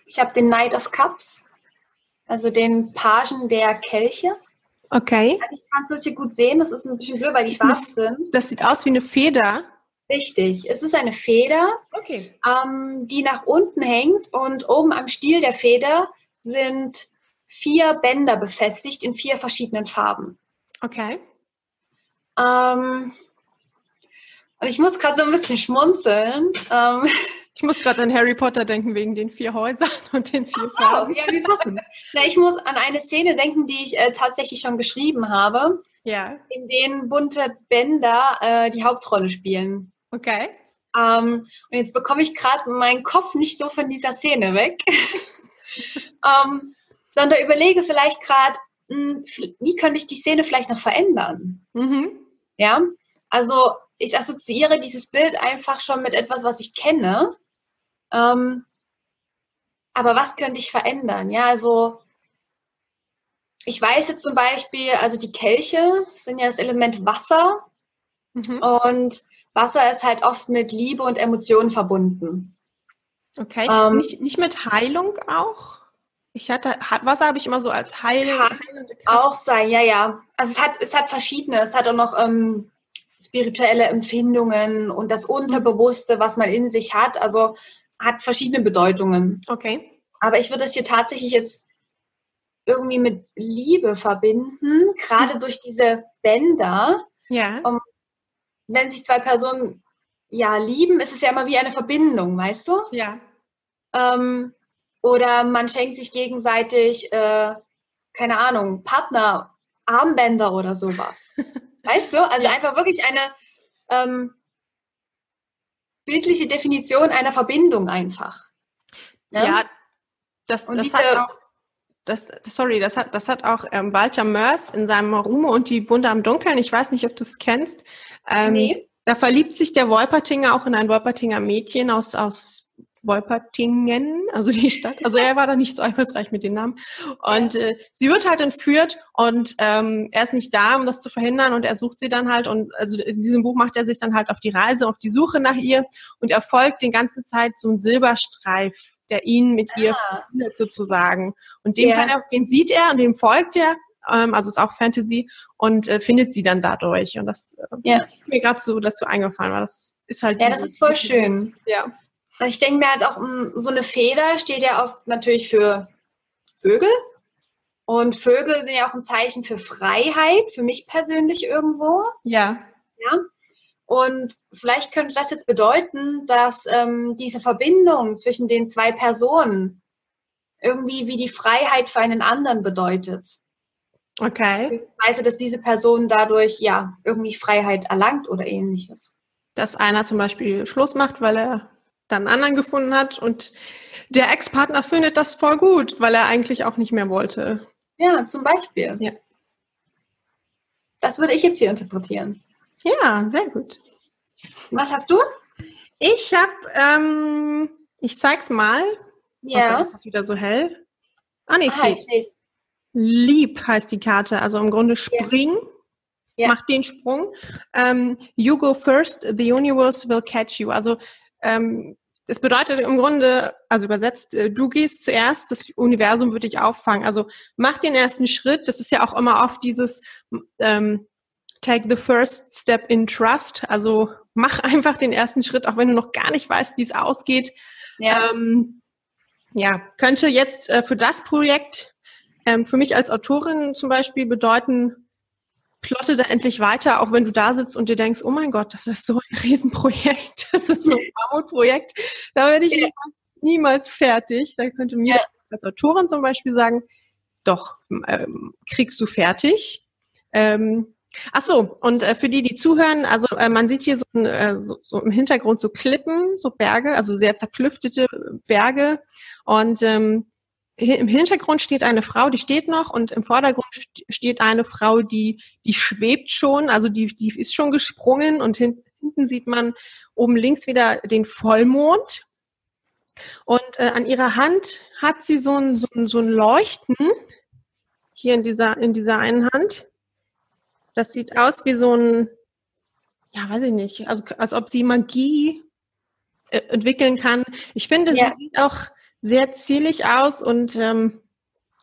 ich habe den Knight of Cups, also den Pagen der Kelche. Okay. Also ich kann es hier gut sehen, das ist ein bisschen blöd, weil die schwarz sind. Das sieht aus wie eine Feder. Richtig, es ist eine Feder, Okay. ähm, die nach unten hängt und oben am Stiel der Feder sind vier Bänder befestigt in vier verschiedenen Farben. Okay. Ähm, und ich muss gerade so ein bisschen schmunzeln. Ähm, Ich muss gerade an Harry Potter denken wegen den vier Häusern und den vier Oh, Farben. ja, wie passend. Na, ich muss an eine Szene denken, die ich äh, tatsächlich schon geschrieben habe, Ja. in denen bunte Bänder äh, die Hauptrolle spielen. Okay. Ähm, und jetzt bekomme ich gerade meinen Kopf nicht so von dieser Szene weg, ähm, sondern überlege vielleicht gerade, hm, wie könnte ich die Szene vielleicht noch verändern? Mhm. Ja, also ich assoziiere dieses Bild einfach schon mit etwas, was ich kenne. Ähm, aber was könnte ich verändern? Ja, also ich weiß jetzt zum Beispiel, also die Kelche sind ja das Element Wasser Mhm. und Wasser ist halt oft mit Liebe und Emotionen verbunden. Okay. Ähm, nicht, nicht mit Heilung auch? Ich hatte, hat, Wasser habe ich immer so als Heil, Kann heilende Kraft. Auch sein, ja, ja. Also es hat, es hat verschiedene, es hat auch noch ähm, spirituelle Empfindungen und das Unterbewusste, was man in sich hat. Also hat verschiedene Bedeutungen. Okay. Aber ich würde das hier tatsächlich jetzt irgendwie mit Liebe verbinden, gerade durch diese Bänder. Ja. Um, Wenn sich zwei Personen ja lieben, ist es ja immer wie eine Verbindung, weißt du? Ja. Ähm, oder man schenkt sich gegenseitig, äh, keine Ahnung, Partner, Armbänder oder sowas. weißt du? Also Ja. einfach wirklich eine ähm, bildliche Definition einer Verbindung einfach. Ne? Ja. Das, Und das diese- hat auch, das, sorry, das hat, das hat auch ähm, Walter Mörs in seinem Rume und die Wunde am Dunkeln. Ich weiß nicht, ob du es kennst. Ähm, Nee. Da verliebt sich der Wolpertinger auch in ein Wolpertinger Mädchen aus, aus Wolpertingen, also die Stadt. Also er war da nicht so einfallsreich mit den Namen. Und äh, sie wird halt entführt und ähm, er ist nicht da, um das zu verhindern und er sucht sie dann halt und also in diesem Buch macht er sich dann halt auf die Reise, auf die Suche nach ihr und er folgt die ganze Zeit so ein Silberstreif, der ihn mit ihr Ah. verbindet sozusagen. Und den, kann er, den sieht er und dem folgt er, ähm, also ist auch Fantasy und äh, findet sie dann dadurch. Und das äh, Ja. ist mir gerade so dazu eingefallen, weil das ist halt. Ja, das ist voll schön. Ja. Ich denke mir halt auch, so eine Feder steht ja oft natürlich für Vögel. Und Vögel sind ja auch ein Zeichen für Freiheit, für mich persönlich irgendwo. Ja. Ja. Und vielleicht könnte das jetzt bedeuten, dass ähm, diese Verbindung zwischen den zwei Personen irgendwie wie die Freiheit für einen anderen bedeutet. Okay. Also, dass diese Person dadurch ja irgendwie Freiheit erlangt oder ähnliches. Dass einer zum Beispiel Schluss macht, weil er dann einen anderen gefunden hat und der Ex-Partner findet das voll gut, weil er eigentlich auch nicht mehr wollte. Ja, zum Beispiel. Ja. Das würde ich jetzt hier interpretieren. Ja, sehr gut. Was hast du? Ich habe, ähm, ich zeig's mal. Ja. Und dann ist es wieder so hell. Ah, nee, es Ah, geht. Lieb heißt die Karte, also im Grunde spring. Ja. Mach den Sprung. Ähm, you go first, the universe will catch you. Also ähm, das bedeutet im Grunde, also übersetzt, äh, du gehst zuerst, das Universum wird dich auffangen. Also mach den ersten Schritt. Das ist ja auch immer oft dieses ähm, Take the first step in trust. Also mach einfach den ersten Schritt, auch wenn du noch gar nicht weißt, wie es ausgeht. Ja. Ähm, ja, könnte jetzt äh, für das Projekt ähm, für mich als Autorin zum Beispiel bedeuten, plotte da endlich weiter, auch wenn du da sitzt und dir denkst, oh mein Gott, das ist so ein Riesenprojekt, das ist so ein Mammutprojekt, da werde ich Ja. niemals, niemals fertig. Da könnte mir Ja. als Autorin zum Beispiel sagen, doch, ähm, kriegst du fertig. Ähm, Ach so, und äh, für die, die zuhören, also äh, man sieht hier so, ein, äh, so, so im Hintergrund so Klippen, so Berge, also sehr zerklüftete Berge. Und ähm, im Hintergrund steht eine Frau, die steht noch, und im Vordergrund st- steht eine Frau, die die schwebt schon, also die die ist schon gesprungen. Und hin, hinten sieht man oben links wieder den Vollmond. Und äh, an ihrer Hand hat sie so ein, so ein, so ein Leuchten hier in dieser in dieser einen Hand. Das sieht aus wie so ein, ja, weiß ich nicht, also als ob sie Magie äh, entwickeln kann. Ich finde, Ja. sie sieht auch sehr zierlich aus und ähm,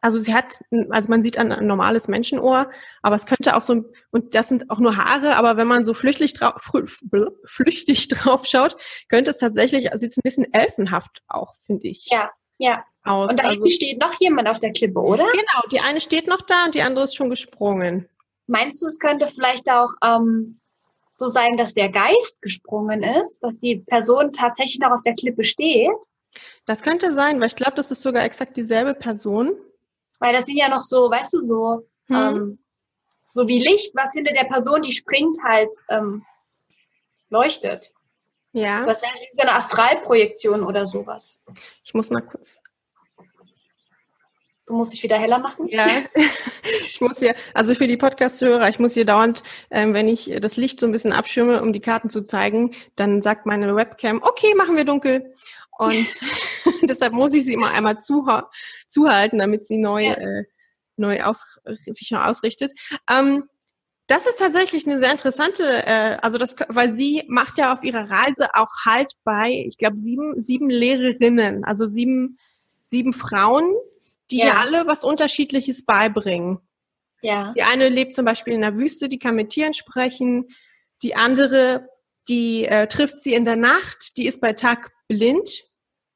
also sie hat, also man sieht ein, ein normales Menschenohr, aber es könnte auch so, ein- und das sind auch nur Haare, aber wenn man so flüchtig drauf, flü- flüchtig drauf schaut, könnte es tatsächlich, also sieht es ein bisschen elfenhaft auch, finde ich, Ja, ja. aus. Und da also, steht noch jemand auf der Klippe, oder? genau, die eine steht noch da und die andere ist schon gesprungen. Meinst du, es könnte vielleicht auch ähm, so sein, dass der Geist gesprungen ist, dass die Person tatsächlich noch auf der Klippe steht? Das könnte sein, weil ich glaube, das ist sogar exakt dieselbe Person. Weil das sind ja noch so, weißt du, so, Hm. ähm, so wie Licht, was hinter der Person, die springt, halt ähm, leuchtet. Ja, Was wäre wie so eine Astralprojektion oder sowas? ich muss mal kurz. Du musst dich wieder heller machen? Ja, ich muss hier, also für die Podcast-Hörer, ich muss hier dauernd, ähm, wenn ich das Licht so ein bisschen abschirme, um die Karten zu zeigen, dann sagt meine Webcam, okay, machen wir dunkel. Und deshalb muss ich sie immer einmal zuha zuhalten, damit sie neu, Ja. äh, neu aus sich neu ausrichtet. Ähm, das ist tatsächlich eine sehr interessante, äh, also das, weil sie macht ja auf ihrer Reise auch halt bei, ich glaube, sieben, sieben Lehrerinnen, also sieben, sieben Frauen, die Ja. alle was Unterschiedliches beibringen. Ja. Die eine lebt zum Beispiel in der Wüste, die kann mit Tieren sprechen. Die andere, die äh, trifft sie in der Nacht, die ist bei Tag blind.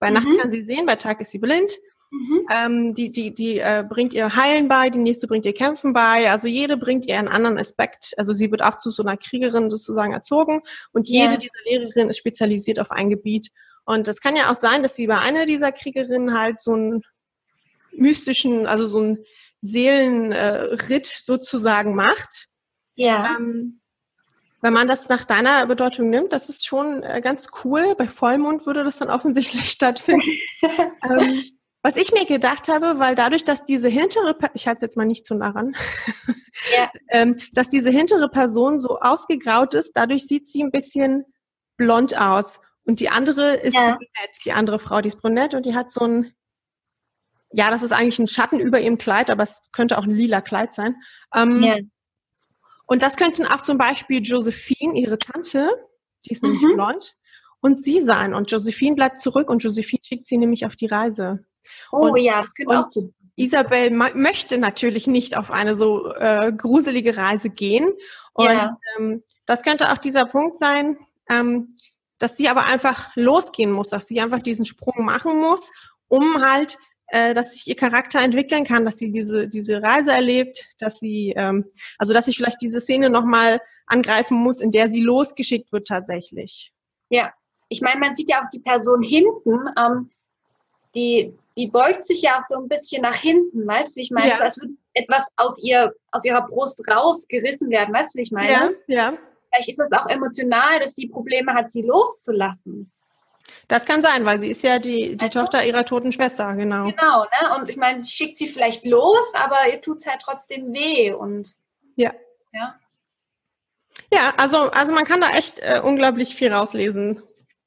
Bei Nacht Mhm. kann sie sehen, bei Tag ist sie blind. Mhm. Ähm, die die, die äh, bringt ihr Heilen bei, die nächste bringt ihr Kämpfen bei. Also jede bringt ihr einen anderen Aspekt. Also sie wird auch zu so einer Kriegerin sozusagen erzogen. Und jede Ja. dieser Lehrerinnen ist spezialisiert auf ein Gebiet. Und es kann ja auch sein, dass sie bei einer dieser Kriegerinnen halt so einen mystischen, also so einen Seelenritt äh, sozusagen macht. Ja. Ähm, wenn man das nach deiner Bedeutung nimmt, das ist schon äh, ganz cool. Bei Vollmond würde das dann offensichtlich stattfinden. ähm, was ich mir gedacht habe, weil dadurch, dass diese hintere, ich halte es jetzt mal nicht zu nah ran, Ja. ähm, dass diese hintere Person so ausgegraut ist, dadurch sieht sie ein bisschen blond aus. Und die andere ist Ja. brünett, die andere Frau, die ist brünett und die hat so ein, ja, das ist eigentlich ein Schatten über ihrem Kleid, aber es könnte auch ein lila Kleid sein. Ähm, ja. Und das könnten auch zum Beispiel Josephine, ihre Tante, die ist nämlich Mhm. blond, und sie sein. Und Josephine bleibt zurück und Josephine schickt sie nämlich auf die Reise. Oh Und- ja, das könnte auch so. Isabel möchte natürlich nicht auf eine so äh, gruselige Reise gehen. Und Ja. ähm, das könnte auch dieser Punkt sein, ähm, dass sie aber einfach losgehen muss, dass sie einfach diesen Sprung machen muss, um halt äh, dass sich ihr Charakter entwickeln kann, dass sie diese, diese Reise erlebt, dass sie, ähm, also dass ich vielleicht diese Szene nochmal angreifen muss, in der sie losgeschickt wird tatsächlich. Ja, ich meine, man sieht ja auch die Person hinten, ähm, die, die beugt sich ja auch so ein bisschen nach hinten, weißt du, wie ich meine? Ja. So, als würde etwas aus ihr, aus ihrer Brust rausgerissen werden, weißt du, wie ich meine? Ja, ja. Vielleicht ist das auch emotional, dass sie Probleme hat, sie loszulassen. Das kann sein, weil sie ist ja die, die Tochter ihrer toten Schwester, genau. Genau, ne? Und ich meine, sie schickt sie vielleicht los, aber ihr tut es halt trotzdem weh und ja. Ja, ja also, also man kann da echt äh, unglaublich viel rauslesen.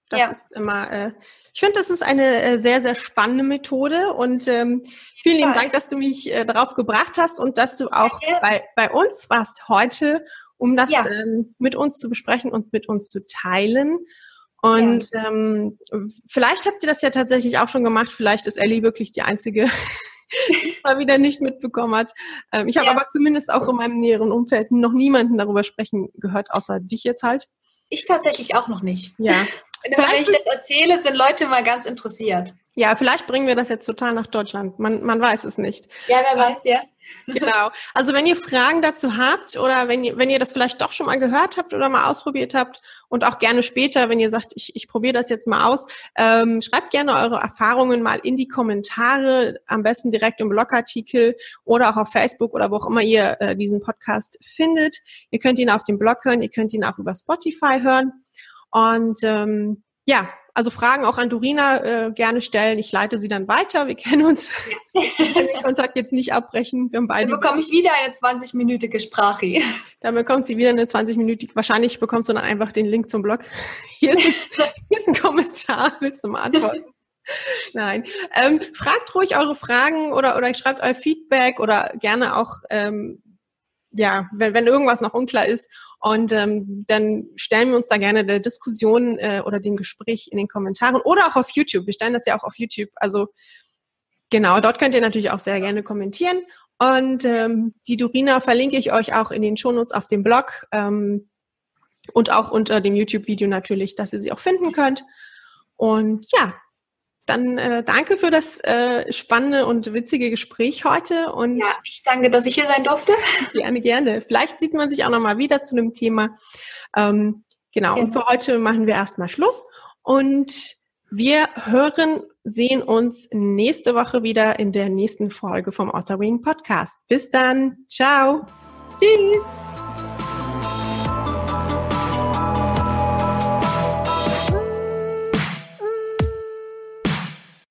Das ja. ist immer, äh, ich finde, das ist eine äh, sehr, sehr spannende Methode und ähm, vielen lieben Dank, dass du mich äh, darauf gebracht hast und dass du auch ja, bei, bei uns warst heute, um das ja. ähm, mit uns zu besprechen und mit uns zu teilen. Und ja. ähm, vielleicht habt ihr das ja tatsächlich auch schon gemacht. Vielleicht ist Ellie wirklich die einzige, die es mal wieder nicht mitbekommen hat. Ähm, ich habe ja. aber zumindest auch in meinem näheren Umfeld noch niemanden darüber sprechen gehört, außer dich jetzt halt. Ich tatsächlich auch noch nicht. Ja. Wenn ich das erzähle, sind Leute mal ganz interessiert. Ja, vielleicht bringen wir das jetzt total nach Deutschland. Man, man weiß es nicht. Ja, wer weiß, ja. Genau. Also wenn ihr Fragen dazu habt oder wenn ihr, wenn ihr das vielleicht doch schon mal gehört habt oder mal ausprobiert habt und auch gerne später, wenn ihr sagt, ich, ich probiere das jetzt mal aus, ähm, schreibt gerne eure Erfahrungen mal in die Kommentare, am besten direkt im Blogartikel oder auch auf Facebook oder wo auch immer ihr äh, diesen Podcast findet. Ihr könnt ihn auf dem Blog hören, ihr könnt ihn auch über Spotify hören. Und ähm, ja, also Fragen auch an Dorina äh, gerne stellen. Ich leite sie dann weiter. Wir kennen uns. Wir können den Kontakt jetzt nicht abbrechen. Wir haben beide. Dann bekomme ich wieder eine 20-minütige Sprache. Dann bekommt sie wieder eine 20-minütige. Wahrscheinlich bekommst du dann einfach den Link zum Blog. Hier ist, hier ist ein Kommentar. Willst du mal antworten? Nein. Ähm, fragt ruhig eure Fragen oder, oder schreibt euer Feedback oder gerne auch ähm, ja, wenn, wenn irgendwas noch unklar ist. Und ähm, dann stellen wir uns da gerne der Diskussion äh, oder dem Gespräch in den Kommentaren oder auch auf YouTube. Wir stellen das ja auch auf YouTube. Also genau, dort könnt ihr natürlich auch sehr gerne kommentieren. Und ähm, die Dorina verlinke ich euch auch in den Shownotes auf dem Blog ähm, und auch unter dem YouTube-Video natürlich, dass ihr sie auch finden könnt. Und ja, dann äh, danke für das äh, spannende und witzige Gespräch heute. Und ja, ich danke, dass ich hier sein durfte. Gerne, gerne. Vielleicht sieht man sich auch nochmal wieder zu dem Thema. Ähm, genau, ja. und für heute machen wir erstmal Schluss. Und wir hören, sehen uns nächste Woche wieder in der nächsten Folge vom Author Wing Podcast. Bis dann. Ciao. Tschüss.